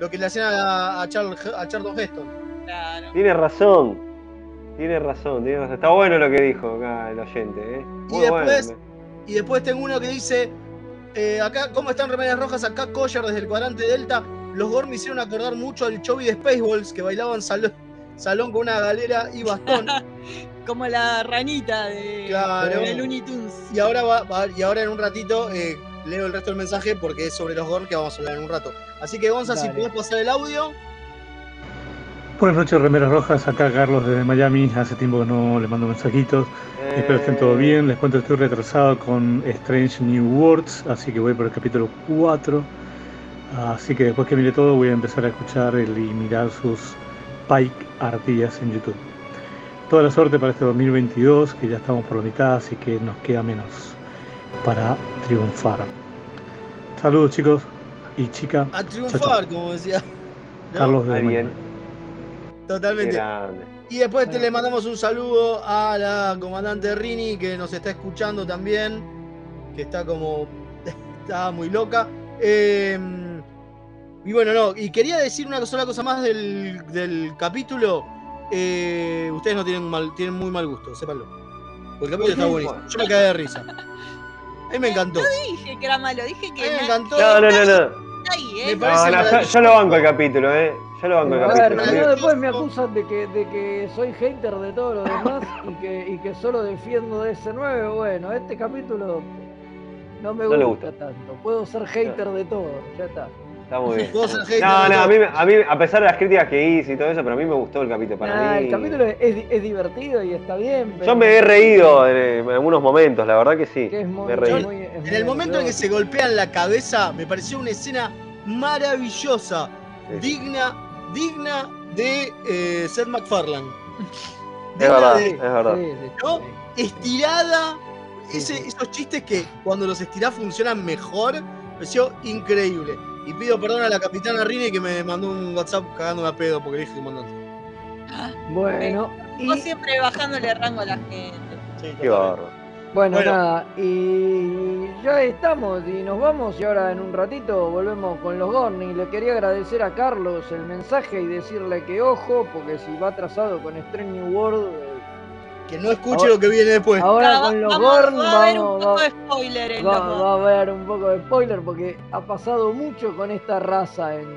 lo que le hacían a, a, Charles- a Charlton Heston.
Claro.
Tiene razón. Tiene razón, tiene razón. Está bueno lo que dijo acá el oyente, ¿eh?
Y
bueno.
después- Y después tengo uno que dice, eh, acá, ¿cómo están remeras rojas? Acá Collar desde el cuadrante Delta. Los Gorm hicieron acordar mucho al Chovy de Spaceballs, que bailaban salón, salón con una galera y bastón.
Como la ranita de,
Claro.
de Looney Tunes.
y, ahora va, va- y ahora en un ratito eh, leo el resto del mensaje porque es sobre los Gorm que vamos a hablar en un rato. Así que Gonza, si podés pasar el audio.
Buenas noches, remeras rojas. Acá Carlos desde Miami. Hace tiempo que no le mando mensajitos. Espero estén todo
Eh,
bien. Les cuento que estoy retrasado con Strange New Worlds, así que voy por el capítulo 4. Así que después que mire todo, voy a empezar a escuchar el- y mirar sus Pike Artillas en YouTube. Toda la suerte para este 2022, que ya estamos por la mitad, así que nos queda menos para triunfar. Saludos, chicos y chica.
A
Chao,
triunfar, como decía.
Carlos
bien.
Miami.
Totalmente.
grande.
Y después te le mandamos un saludo a la comandante Rini que nos está escuchando también, que está como está muy loca. Eh, y bueno, no, y quería decir una sola cosa más del, del capítulo. Eh, ustedes no tienen mal, tienen muy mal gusto, sépanlo. Porque el capítulo está buenísimo. Yo me caí de risa. A mí me encantó. A
Dije que era malo, dije
mí
que
me
na-
encantó.
No, no, no, no.
está ahí,
Me
¿eh?
parece
No, no, yo, yo lo banco el capítulo, ¿eh? Yo lo banco el
A ver,
capítulo.
después me acusan de que, de que soy hater de todo lo demás y que, y que solo defiendo de ese 9. Bueno, este capítulo no me
No
gusta, tanto. Puedo ser hater de todo, ya está.
Está muy bien. No, no, a mí, me- a mí, a pesar de las críticas que hice y todo eso, pero a mí me gustó el capítulo. Para
Nah,
mí.
el capítulo es, es divertido y está bien. Pero
Yo me he reído en, en algunos momentos, la verdad que sí.
que es muy,
me reí.
muy- es
En el momento en que se golpean la cabeza, me pareció una escena maravillosa.
Sí.
digna, digna de eh, Seth MacFarlane.
Es
Digna
verdad,
de-
es verdad.
Estirada.
Sí,
Ese-
sí.
Esos chistes que cuando los estirás funcionan mejor. Me pareció increíble. Y pido perdón a la capitana Rini que me mandó un WhatsApp cagándome a pedo porque dije que mandaste.
Bueno, y
siempre bajándole rango a la gente.
Sí,
Qué
totalmente.
Bueno,
Bueno.
nada, y ya estamos y nos vamos y ahora en un ratito volvemos con los Gorni. Le quería agradecer a Carlos el mensaje y decirle que ojo, porque si va atrasado con Strange New World, eh,
Que no escuche
Ahora-
lo que viene después.
ahora
Ah,
con los Gorn
va a haber un poco
va-
de spoiler en
va,
los Gorn.
va a haber un poco de spoiler porque ha pasado mucho con esta raza en,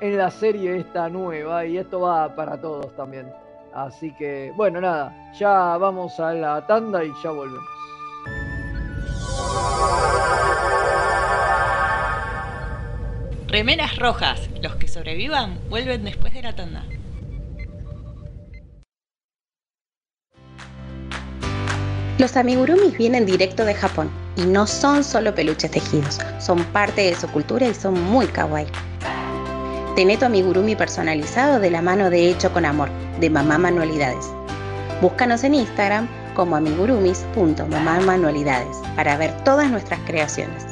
en la serie esta nueva y esto va para todos también. Así que, bueno, nada, ya vamos a la tanda y ya volvemos.
Remeras rojas. Los que sobrevivan vuelven después de la tanda.
Los amigurumis vienen directo de Japón y no son solo peluches tejidos, son parte de su cultura y son muy kawaii. Tené tu amigurumi personalizado de la mano de Hecho con Amor, de Mamá Manualidades. Búscanos en Instagram como amigurumis.mamamanualidades para ver todas nuestras creaciones.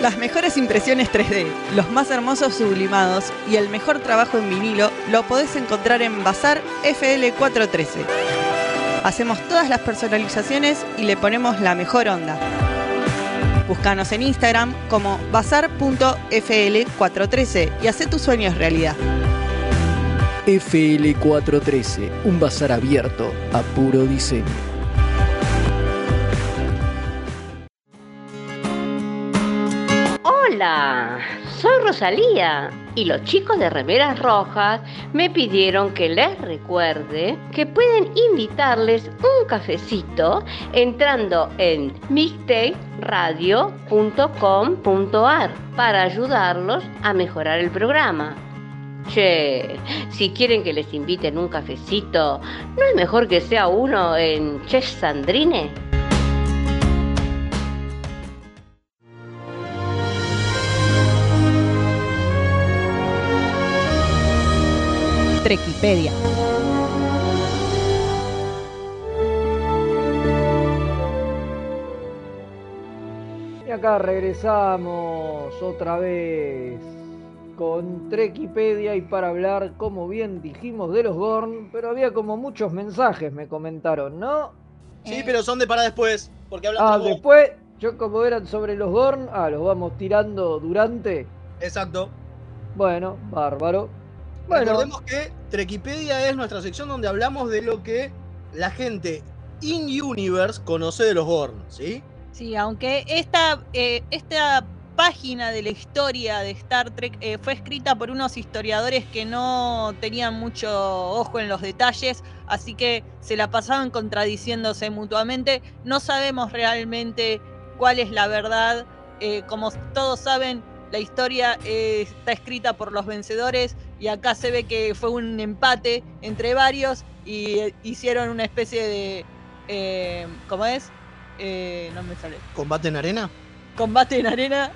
Las mejores impresiones 3D, los más hermosos sublimados y el mejor trabajo en vinilo lo podés encontrar en Bazar FL413. Hacemos todas las personalizaciones y le ponemos la mejor onda. Búscanos en Instagram como bazar.fl413 y haz tus sueños realidad.
FL413, un bazar abierto a puro diseño.
Hola, soy Rosalía y los chicos de Remeras Rojas me pidieron que les recuerde que pueden invitarles un cafecito entrando en mixtaperadio.com.ar para ayudarlos a mejorar el programa. Che, si quieren que les inviten un cafecito, ¿no es mejor que sea uno en Chef Sandrine?
Trequipedia.
Acá regresamos otra vez con Trekipedia y para hablar, como bien dijimos, de los Gorn, pero había como muchos mensajes, me comentaron, ¿no?
Sí, pero son de para después, porque hablamos
Ah,
de
después, yo como eran sobre los Gorn, ah, los vamos tirando durante.
Exacto.
Bueno, bárbaro. Bueno,
Recordemos que Trekipedia es nuestra sección donde hablamos de lo que la gente in-universe conoce de los Gorn, ¿sí?
Sí, aunque esta, eh, esta página de la historia de Star Trek eh, fue escrita por unos historiadores que no tenían mucho ojo en los detalles, así que se la pasaban contradiciéndose mutuamente. No sabemos realmente cuál es la verdad. eh, como todos saben, la historia está escrita por los vencedores y acá se ve que fue un empate entre varios y hicieron una especie de... ¿Cómo es? Eh, no me sale.
¿Combate en arena?
Combate en arena.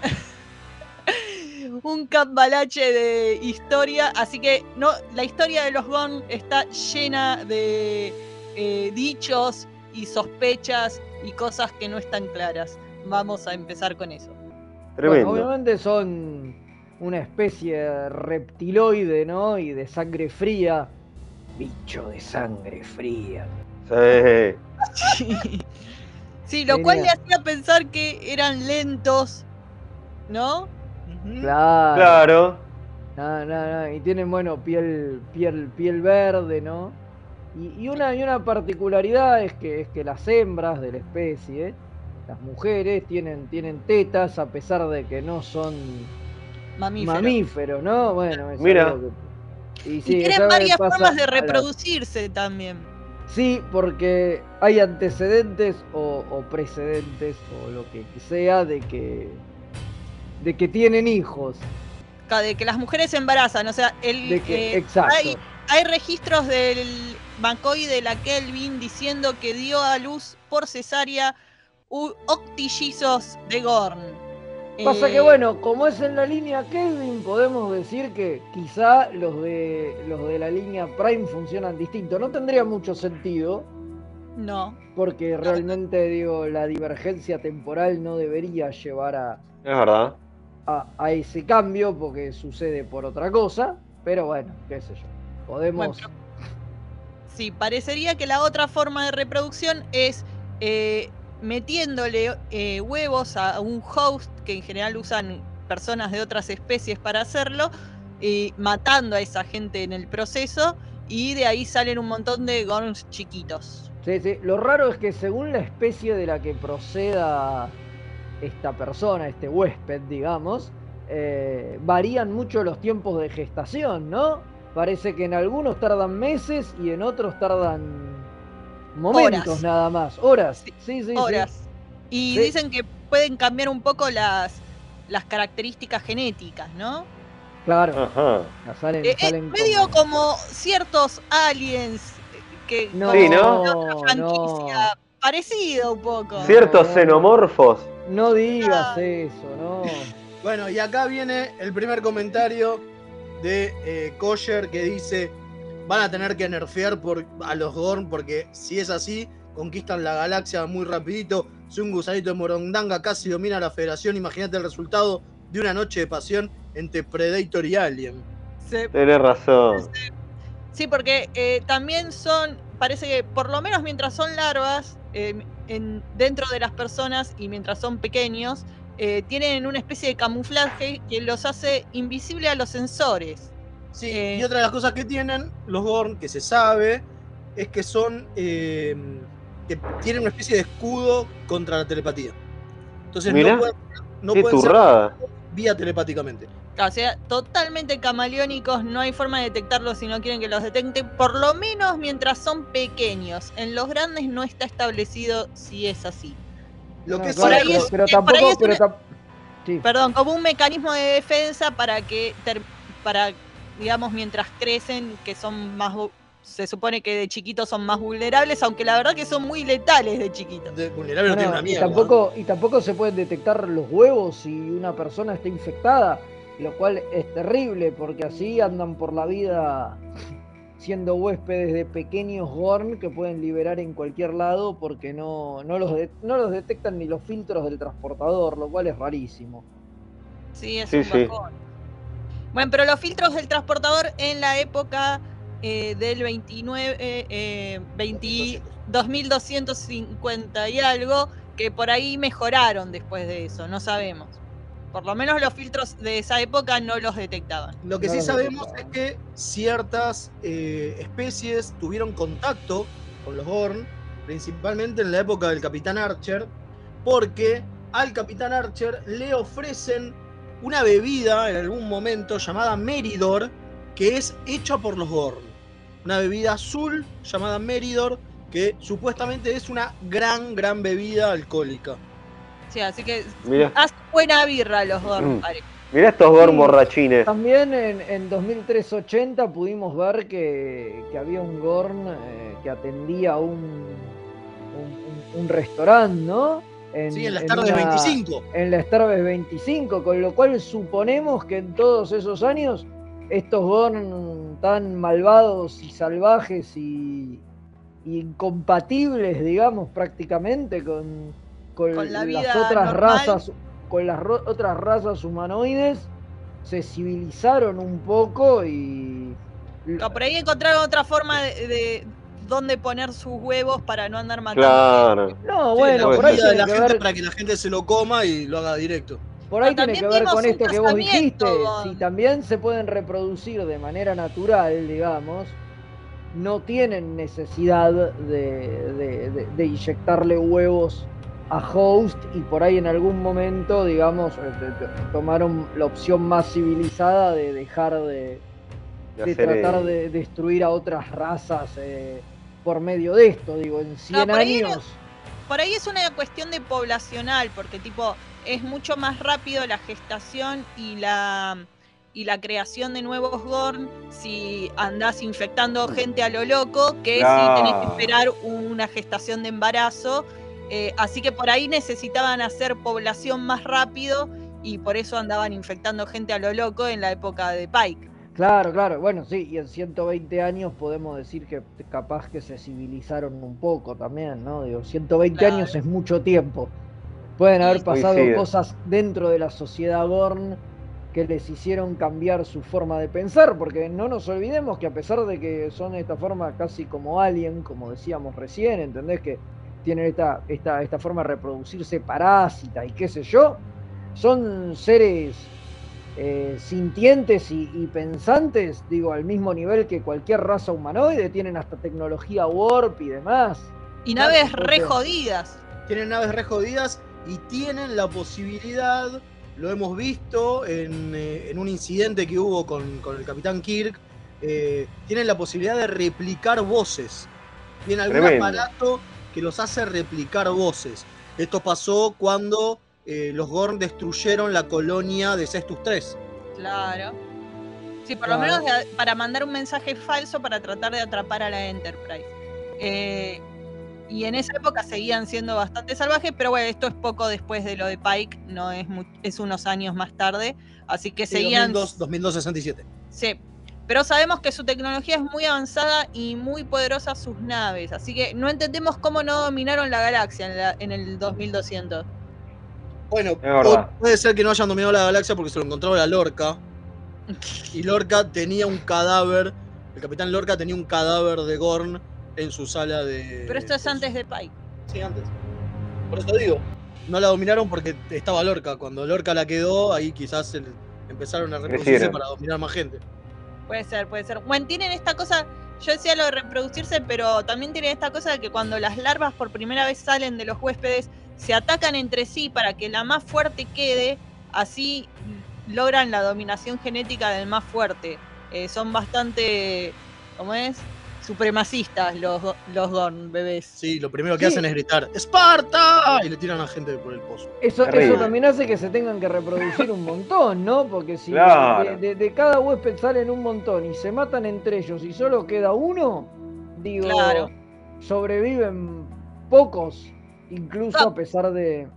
un cambalache de historia. Así que no, la historia de los Gorn está llena de eh, dichos y sospechas y cosas que no están claras. Vamos a empezar con eso.
bueno, obviamente son una especie reptiloide, ¿no? Y de sangre fría. Bicho de sangre fría.
Sí.
Sí, lo cual le hacía pensar que eran lentos, ¿no?
Claro.
Claro.
No, no, no. Y tienen, bueno, piel, piel, piel verde, ¿no? Y, y una, y una particularidad es que, es que las hembras de la especie, las mujeres, tienen, tienen tetas a pesar de que no son
Mamífero.
mamíferos, ¿no? Bueno, es
Mira.
algo que- y
Y
sí, es
tienen varias formas de reproducirse también.
Sí, porque hay antecedentes o, o precedentes o lo que sea de que de que tienen hijos.
De que las mujeres se embarazan, o sea, el,
De que-
eh,
exacto.
hay, hay registros del McCoy de la Kelvin diciendo que dio a luz por cesárea octillizos de Gorn.
Pasa
Eh,
que bueno, como es en la línea Kelvin, podemos decir que quizá los de los de la línea Prime funcionan distinto. No tendría mucho sentido,
No.
porque realmente digo, la divergencia temporal no debería llevar a,
Es verdad.
a, a ese cambio, porque sucede por otra cosa. Pero bueno, qué sé yo. Podemos.
Sí, parecería que la otra forma de reproducción es eh, metiéndole eh, huevos a un host, que en general usan personas de otras especies para hacerlo, y matando a esa gente en el proceso, y de ahí salen un montón de gorns chiquitos.
Sí, sí. Lo raro es que según la especie de la que proceda esta persona, este huésped, digamos, eh, varían mucho los tiempos de gestación, ¿no? Parece que en algunos tardan meses y en otros tardan momentos
Horas.
nada más. Horas. Sí, sí, sí.
Horas. Y
Sí.
dicen que pueden cambiar un poco las, las características genéticas, ¿no?
Claro.
Ajá.
Salen,
Eh, eh,
salen
medio como ciertos aliens que
No,
Sí, ¿no?
otra franquicia, parecido un poco.
Ciertos xenomorfos.
No digas eso, no.
Bueno, y acá viene el primer comentario de eh, Kosher que dice: Van a tener que nerfear por, a los Gorn porque si es así, conquistan la galaxia muy rapidito. Si un gusanito de Morondanga casi domina la federación, imagínate el resultado de una noche de pasión entre Predator y Alien.
Sí.
Tenés razón.
Sí, porque eh, también son, parece que por lo menos mientras son larvas, eh, en, dentro de las personas y mientras son pequeños, eh, tienen una especie de camuflaje que los hace invisible a los sensores.
Sí,
Eh,
y otra de las cosas que tienen los Gorn, que se sabe, es que son. eh, que tienen una especie de escudo contra la telepatía. Entonces
Mirá,
no pueden, no
qué
pueden ser vía telepáticamente.
O sea, totalmente camaleónicos, no hay forma de detectarlos si no quieren que los detecten, por lo menos mientras son pequeños. En los grandes no está establecido si es así.
Lo que
por ahí es-
pero
por ahí
tampoco,
es
pero
una-
tam- sí.
Perdón, como un mecanismo de defensa para que, ter- para, digamos, mientras crecen, que son más, se supone que de chiquitos son más vulnerables, aunque la verdad que son muy letales de chiquitos.
De vulnerable no tiene una
y
mierda.
tampoco, y tampoco se pueden detectar los huevos si una persona está infectada, lo cual es terrible porque así andan por la vida siendo huéspedes de pequeños Gorn que pueden liberar en cualquier lado porque no, no, los, de- no los detectan ni los filtros del transportador, lo cual es rarísimo.
Sí, es
Sí,
un
sí.
bajón. Bueno, pero los filtros del transportador en la época eh, del 29, eh, eh, 20 2250 y algo, que por ahí mejoraron después de eso, no sabemos. Por lo menos los filtros de esa época no los detectaban.
Lo que sí sabemos es que ciertas eh, especies tuvieron contacto con los Gorn, principalmente en la época del Capitán Archer, porque al Capitán Archer le ofrecen una bebida en algún momento llamada Meridor, que es hecha por los Gorn. Una bebida azul llamada Meridor, que supuestamente es una gran, gran bebida alcohólica.
Sí, así que
Mirá.
hace buena birra los Gorn,
Mm. Mirá estos Gorn
Sí.
borrachines.
También en, en 2380 pudimos ver que, que había un Gorn eh, que atendía un, un, un- un restaurante, ¿no?
Sí, en las tardes
una-
25.
En las tardes 25, con lo cual suponemos que en todos esos años estos Gorn tan malvados y salvajes y, y incompatibles, digamos, prácticamente con, con,
Con la
las otras
normal.
razas, con las ro- otras razas humanoides, se civilizaron un poco y
No, por ahí encontraron otra forma de, de dónde poner sus huevos para no andar matando.
Claro.
no,
Sí,
bueno, por ahí
comida de
tiene
la
que
gente
ver
para que la gente se lo coma y lo haga directo.
Por ahí
Pero
tiene que
también
ver con esto que vos dijiste. Si también se pueden reproducir de manera natural, digamos, no tienen necesidad de, de- de- de inyectarle huevos a host y por ahí en algún momento, digamos, eh, tomaron la opción más civilizada de dejar de,
De
de
hacer,
tratar
eh,
de destruir a otras razas eh, por medio de esto. Digo, en 100
por ahí
años.
Por ahí es una cuestión de poblacional, porque tipo es mucho más rápido la gestación y la y la creación de nuevos Gorn si andás infectando gente a lo loco que si tenés que esperar una gestación de embarazo. Eh, así que por ahí necesitaban hacer población más rápido y por eso andaban infectando gente a lo loco en la época de Pike.
Claro, claro, bueno, sí, y en 120 años podemos decir que capaz que se civilizaron un poco también, ¿no? Digo, 120
Claro.
años es mucho tiempo. Pueden haber pasado
Coincido.
cosas dentro de la sociedad Gorn que les hicieron cambiar su forma de pensar, porque no nos olvidemos que a pesar de que son de esta forma casi como alien, como decíamos recién, ¿entendés? Que tienen esta, esta, esta forma de reproducirse parásita y qué sé yo, son seres eh, sintientes y, y pensantes, digo, al mismo nivel que cualquier raza humanoide, tienen hasta tecnología warp y demás.
Y naves re
Entonces,
jodidas.
Tienen naves re jodidas y tienen la posibilidad, lo hemos visto en, eh, en un incidente que hubo con, con el Capitán Kirk, eh, tienen la posibilidad de replicar voces. Tienen algún
Tremendo.
aparato que los hace replicar voces. Esto pasó cuando eh, los Gorn destruyeron la colonia de Cestus 3.
Claro. Sí, por lo menos de- para mandar un mensaje falso para tratar de atrapar a la Enterprise. Eh, y en esa época seguían siendo bastante salvajes, pero bueno, esto es poco después de lo de Pike, no es, es unos años más tarde, así que
Sí,
seguían...
2002, 2002-67.
Sí, pero sabemos que su tecnología es muy avanzada y muy poderosa sus naves, así que no entendemos cómo no dominaron la galaxia en, la- en el 2200.
Bueno, puede ser que no hayan dominado la galaxia porque se lo encontró la Lorca. Y Lorca tenía un cadáver. El capitán Lorca tenía un cadáver de Gorn en su sala de.
Pero esto es antes de Pike.
Sí, antes. Por eso digo. No la dominaron porque estaba Lorca. Cuando Lorca la quedó, ahí quizás el- empezaron a reproducirse para dominar más gente.
Puede ser, puede ser. Bueno, tienen esta cosa, yo decía lo de reproducirse, pero también tienen esta cosa de que cuando las larvas por primera vez salen de los huéspedes, se atacan entre sí para que la más fuerte quede, así logran la dominación genética del más fuerte. Eh, son bastante, ¿cómo es? Supremacistas los, los Gorn, bebés.
Sí, lo primero que
Sí.
hacen es gritar ¡Esparta! Y le tiran a gente por el pozo.
Eso, eso también hace que se tengan que reproducir un montón, ¿no? Porque si
Claro.
de, de- de cada huésped salen un montón y se matan entre ellos y solo queda uno, digo,
Claro.
sobreviven pocos, incluso a pesar de...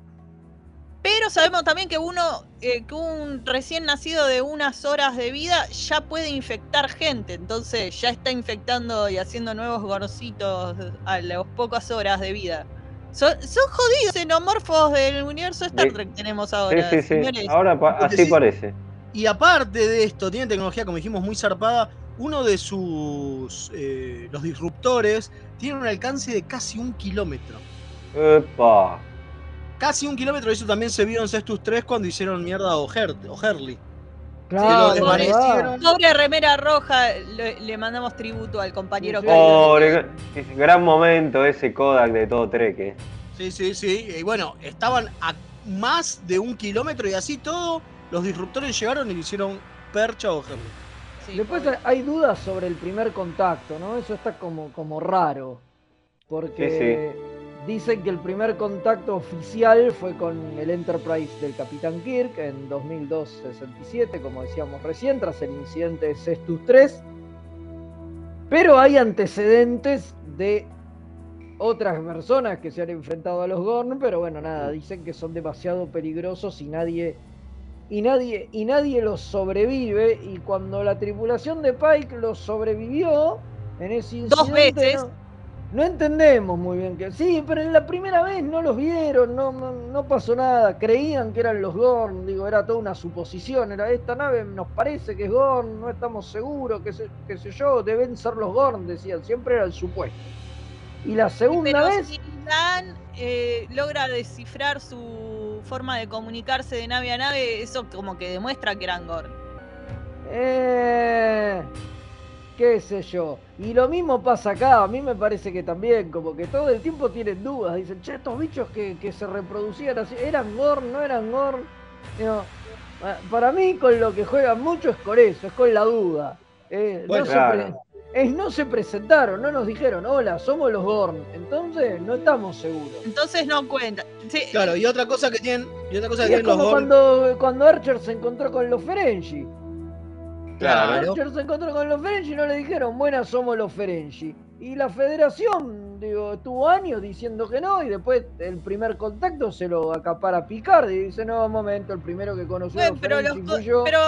Pero sabemos también que uno, eh, que un recién nacido de unas horas de vida ya puede infectar gente, entonces ya está infectando y haciendo nuevos gorcitos a las pocas horas de vida. Son, son jodidos xenomorfos del universo Star
Sí.
Trek tenemos
Sí,
ahora,
sí, sí.
señores.
Ahora pa- así
sí.
parece.
Y aparte de esto, tiene tecnología, como dijimos, muy zarpada. Uno de sus. eh, los disruptores tiene un alcance de casi un kilómetro.
Epa.
Casi un kilómetro, eso también se vio en Cestus 3 cuando hicieron mierda a O'Her- O'Herlihy.
Claro,
lo desvanecieron.
Pobre remera roja, le, le mandamos tributo al compañero que
Pobre, gran momento ese Kodak de todo Trek. eh.
Sí, sí, sí. Y bueno, estaban a más de un kilómetro y así todo. Los disruptores llegaron y le hicieron percha a O'Herlihy.
Después hay dudas sobre el primer contacto, ¿no? Eso está como, como raro. Porque dicen que el primer contacto oficial fue con el Enterprise del Capitán Kirk en 2002-67, como decíamos recién, tras el incidente de Cestus 3. Pero hay antecedentes de otras personas que se han enfrentado a los Gorn, pero bueno, nada, dicen que son demasiado peligrosos y nadie y nadie y nadie los sobrevive y cuando la tripulación de Pike los sobrevivió en ese incidente
Dos veces.
no, no entendemos muy bien que sí, pero en la primera vez no los vieron, no, no, no pasó nada, creían que eran los Gorn, digo, era toda una suposición, era esta nave nos parece que es Gorn, no estamos seguros, qué sé, qué sé yo, deben ser los Gorn, decían, siempre era el supuesto. Y la segunda
Pero
vez
si Dan eh, logra descifrar su forma de comunicarse de nave a nave, eso como que demuestra que eran Gorn.
Eh, qué sé yo. Y lo mismo pasa acá, a mí me parece que también, como que todo el tiempo tienen dudas. Dicen, che, estos bichos que, que se reproducían así, ¿eran Gorn? ¿No eran Gorn? Pa- para mí con lo que juegan mucho es con eso, es con la duda. Eh, no
Bueno,
se
claro.
es, no se presentaron, no nos dijeron, hola, somos los Gorn. Entonces no estamos seguros.
Entonces no cuenta. Sí,
Claro, y otra cosa que tienen, y otra cosa que
Y es
tienen los
como
Gorn.
cuando, cuando Archer se encontró con los Ferengi.
Claro.
Archer se encontró con los Ferengi y no le dijeron, buenas somos los Ferengi. Y la federación, digo, tuvo años diciendo que no, y después el primer contacto se lo acapara Picard y dice, no, un momento, el primero que conoció a
Bueno,
los
pero,
Ferengi
los,
fui yo.
pero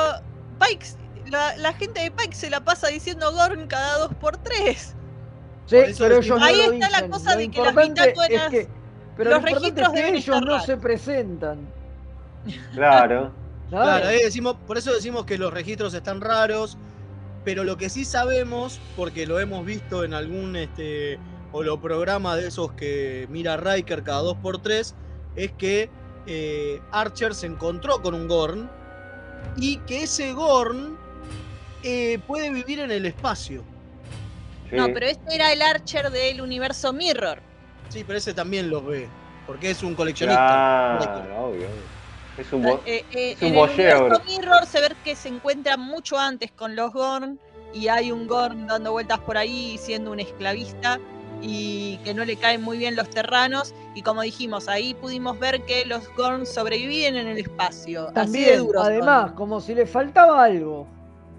Pike, la, la gente de Pike se la pasa diciendo Gorn cada dos por tres.
Sí,
por
pero ellos no
Ahí
lo
está la cosa
Lo
de que las bitácoras-
es que, pero
los registros
es que ellos
estar
no se presentan.
Claro.
Claro, ahí decimos, por eso decimos que los registros están raros, pero lo que sí sabemos, porque lo hemos visto en algún este, holoprograma de esos que mira Riker cada 2x3, es que eh, Archer se encontró con un Gorn y que ese Gorn eh, puede vivir en el espacio.
No, pero este era el Archer del universo Mirror.
Sí, pero ese también los ve, porque es un coleccionista.
Claro, obvio. Es un, bo-
Eh, eh,
es un
en el Mirror se ve que se encuentra mucho antes con los Gorn y hay un Gorn dando vueltas por ahí siendo un esclavista y que no le caen muy bien los terranos y como dijimos ahí pudimos ver que los Gorn sobreviven en el espacio así de
También,
duros son.
además, como si le faltaba algo.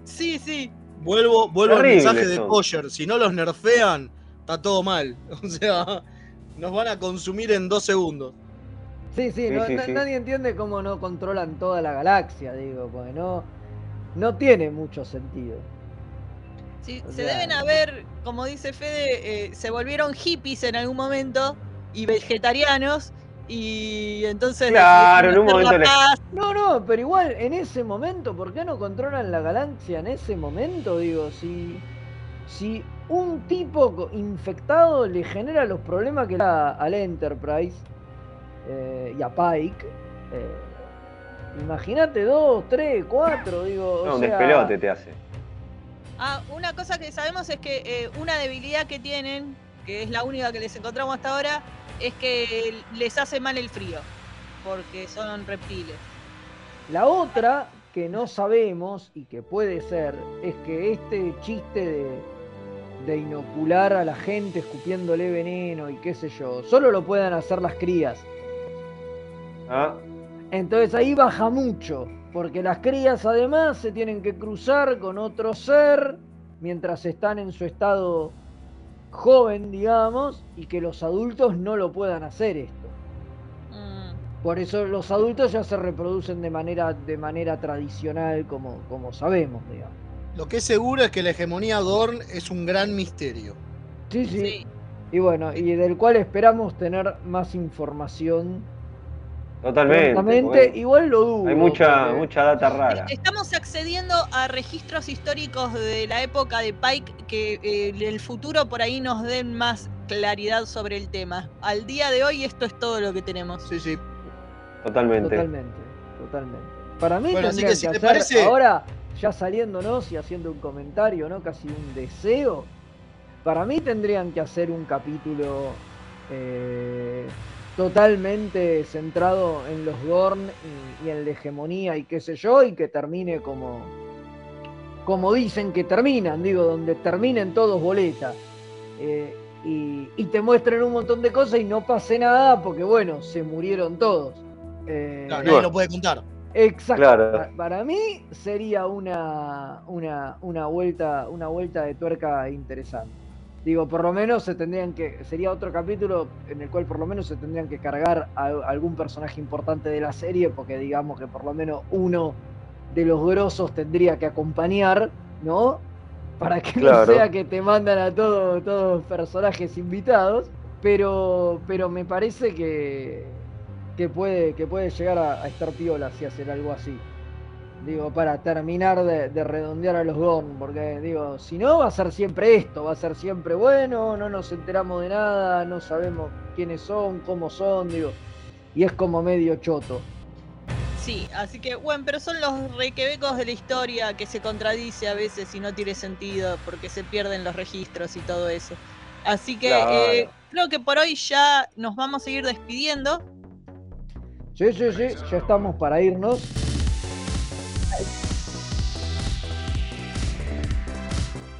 sí sí
Vuelvo, vuelvo al mensaje de. Kosher. Si no los nerfean, está todo mal. O sea, nos van a consumir en dos segundos.
Sí, sí,
Sí,
no-
sí,
na-
sí.
nadie entiende cómo no controlan toda la galaxia, digo, porque no, no tiene mucho sentido.
Sí,
O
se
sea-
deben haber, como dice Fede, eh, se volvieron hippies en algún momento y vegetarianos y entonces
Claro, en un momento les-.
No, no, pero igual en ese momento, ¿por qué no controlan la galaxia en ese momento? Digo, si, si un tipo infectado le genera los problemas que le da al Enterprise eh, y a Pike, eh, imagínate dos, tres, cuatro, digo.
No,
o
un
sea,
despelote te hace.
Ah, una cosa que sabemos es que eh, una debilidad que tienen, que es la única que les encontramos hasta ahora, es que les hace mal el frío, porque son reptiles.
La otra que no sabemos y que puede ser es que este chiste de, de inocular a la gente escupiéndole veneno y qué sé yo, solo lo puedan hacer las crías.
Ah,
Entonces ahí baja mucho, porque las crías además se tienen que cruzar con otro ser mientras están en su estado joven, digamos, y que los adultos no lo puedan hacer esto.
Mm,
Por eso los adultos ya se reproducen de manera, de manera tradicional, como, como sabemos, digamos.
Lo que es seguro es que la hegemonía Gorn es un gran misterio.
Sí, sí.
sí.
Y bueno, y del cual esperamos tener más información.
Totalmente.
Igual lo dudo.
Hay mucha,
porque-
mucha data rara.
Estamos accediendo a registros históricos de la época de Pike que eh, en el futuro por ahí nos den más claridad sobre el tema. Al día de hoy esto es todo lo que tenemos.
Sí, sí.
Totalmente.
Totalmente, totalmente. Para mí
Bueno, así que si
que
te
hacer
parece-
ahora, ya saliéndonos y haciendo un comentario, ¿no? Casi un deseo. Para mí tendrían que hacer un capítulo eh, totalmente centrado en los Gorn y, y en la hegemonía y qué sé yo, y que termine como, como dicen que terminan, digo, donde terminen todos boletas. Eh, y, y te muestren un montón de cosas y no pase nada porque, bueno, se murieron todos. Eh,
Claro, nadie lo puede contar.
Exacto.
Claro.
Pa- Para mí sería una, una, una vuelta, una vuelta de tuerca interesante. Digo, por lo menos se tendrían que. Sería otro capítulo en el cual por lo menos se tendrían que cargar a, algún personaje importante de la serie, porque digamos que por lo menos uno de los grosos tendría que acompañar, ¿no? Para que
Claro.
no sea que te mandan a todos todos personajes invitados. Pero, pero me parece que, que puede, que puede llegar a, a estar piola si hacer algo así. Digo, para terminar de, de redondear a los Gorn, porque digo, si no va a ser siempre esto, va a ser siempre bueno, no nos enteramos de nada, no sabemos quiénes son, cómo son, digo, y es como medio choto.
Sí, así que bueno, pero son los requebecos de la historia que se contradice a veces y no tiene sentido porque se pierden los registros y todo eso. Así que
Claro.
eh, creo que por hoy ya nos vamos a ir despidiendo.
Sí, sí, sí, ya estamos para irnos.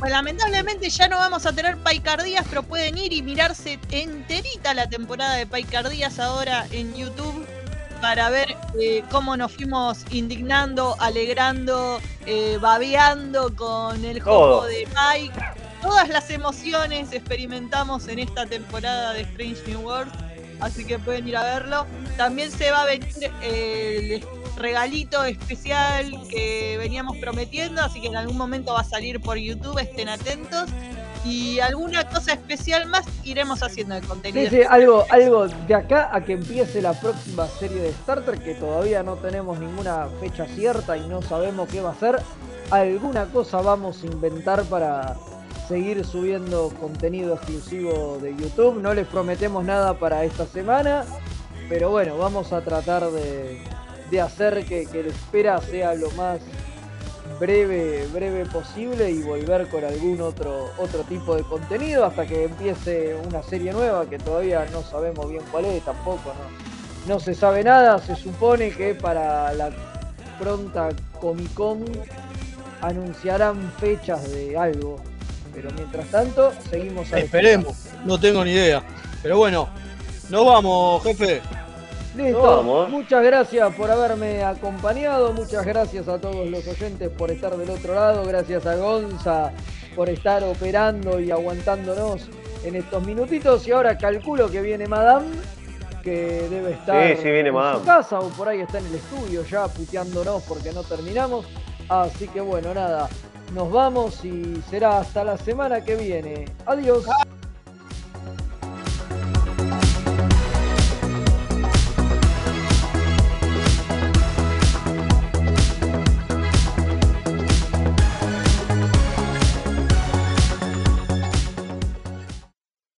Pues lamentablemente ya no vamos a tener Paicardías, pero pueden ir y mirarse enterita la temporada de Paicardías ahora en YouTube para ver eh, cómo nos fuimos indignando, alegrando, eh, babeando con el juego de Pike. Todas las emociones experimentamos en esta temporada de Strange New World, así que pueden ir a verlo. También se va a venir eh, el regalito especial que veníamos prometiendo, así que en algún momento va a salir por YouTube, estén atentos. Y alguna cosa especial más iremos haciendo de contenido.
Algo, algo de acá a que empiece la próxima serie de Star Trek, que todavía no tenemos ninguna fecha cierta y no sabemos qué va a ser. Alguna cosa vamos a inventar para seguir subiendo contenido exclusivo de YouTube. No les prometemos nada para esta semana, pero bueno, vamos a tratar de, de hacer que, que la espera sea lo más breve, breve posible y volver con algún otro, otro tipo de contenido hasta que empiece una serie nueva que todavía no sabemos bien cuál es, tampoco, no, no se sabe nada, se supone que para la pronta Comic Con anunciarán fechas de algo, pero mientras tanto seguimos a
Esperemos, no tengo ni idea. Pero bueno, nos vamos, jefe.
Listo,
Vamos.
muchas gracias por haberme acompañado, muchas gracias a todos los oyentes por estar del otro lado, gracias a Gonza por estar operando y aguantándonos en estos minutitos y ahora calculo que viene Madame, que debe estar
Sí, sí, viene
en
Madame.
su casa o por ahí está en el estudio ya puteándonos porque no terminamos, así que bueno, nada, nos vamos y será hasta la semana que viene. Adiós.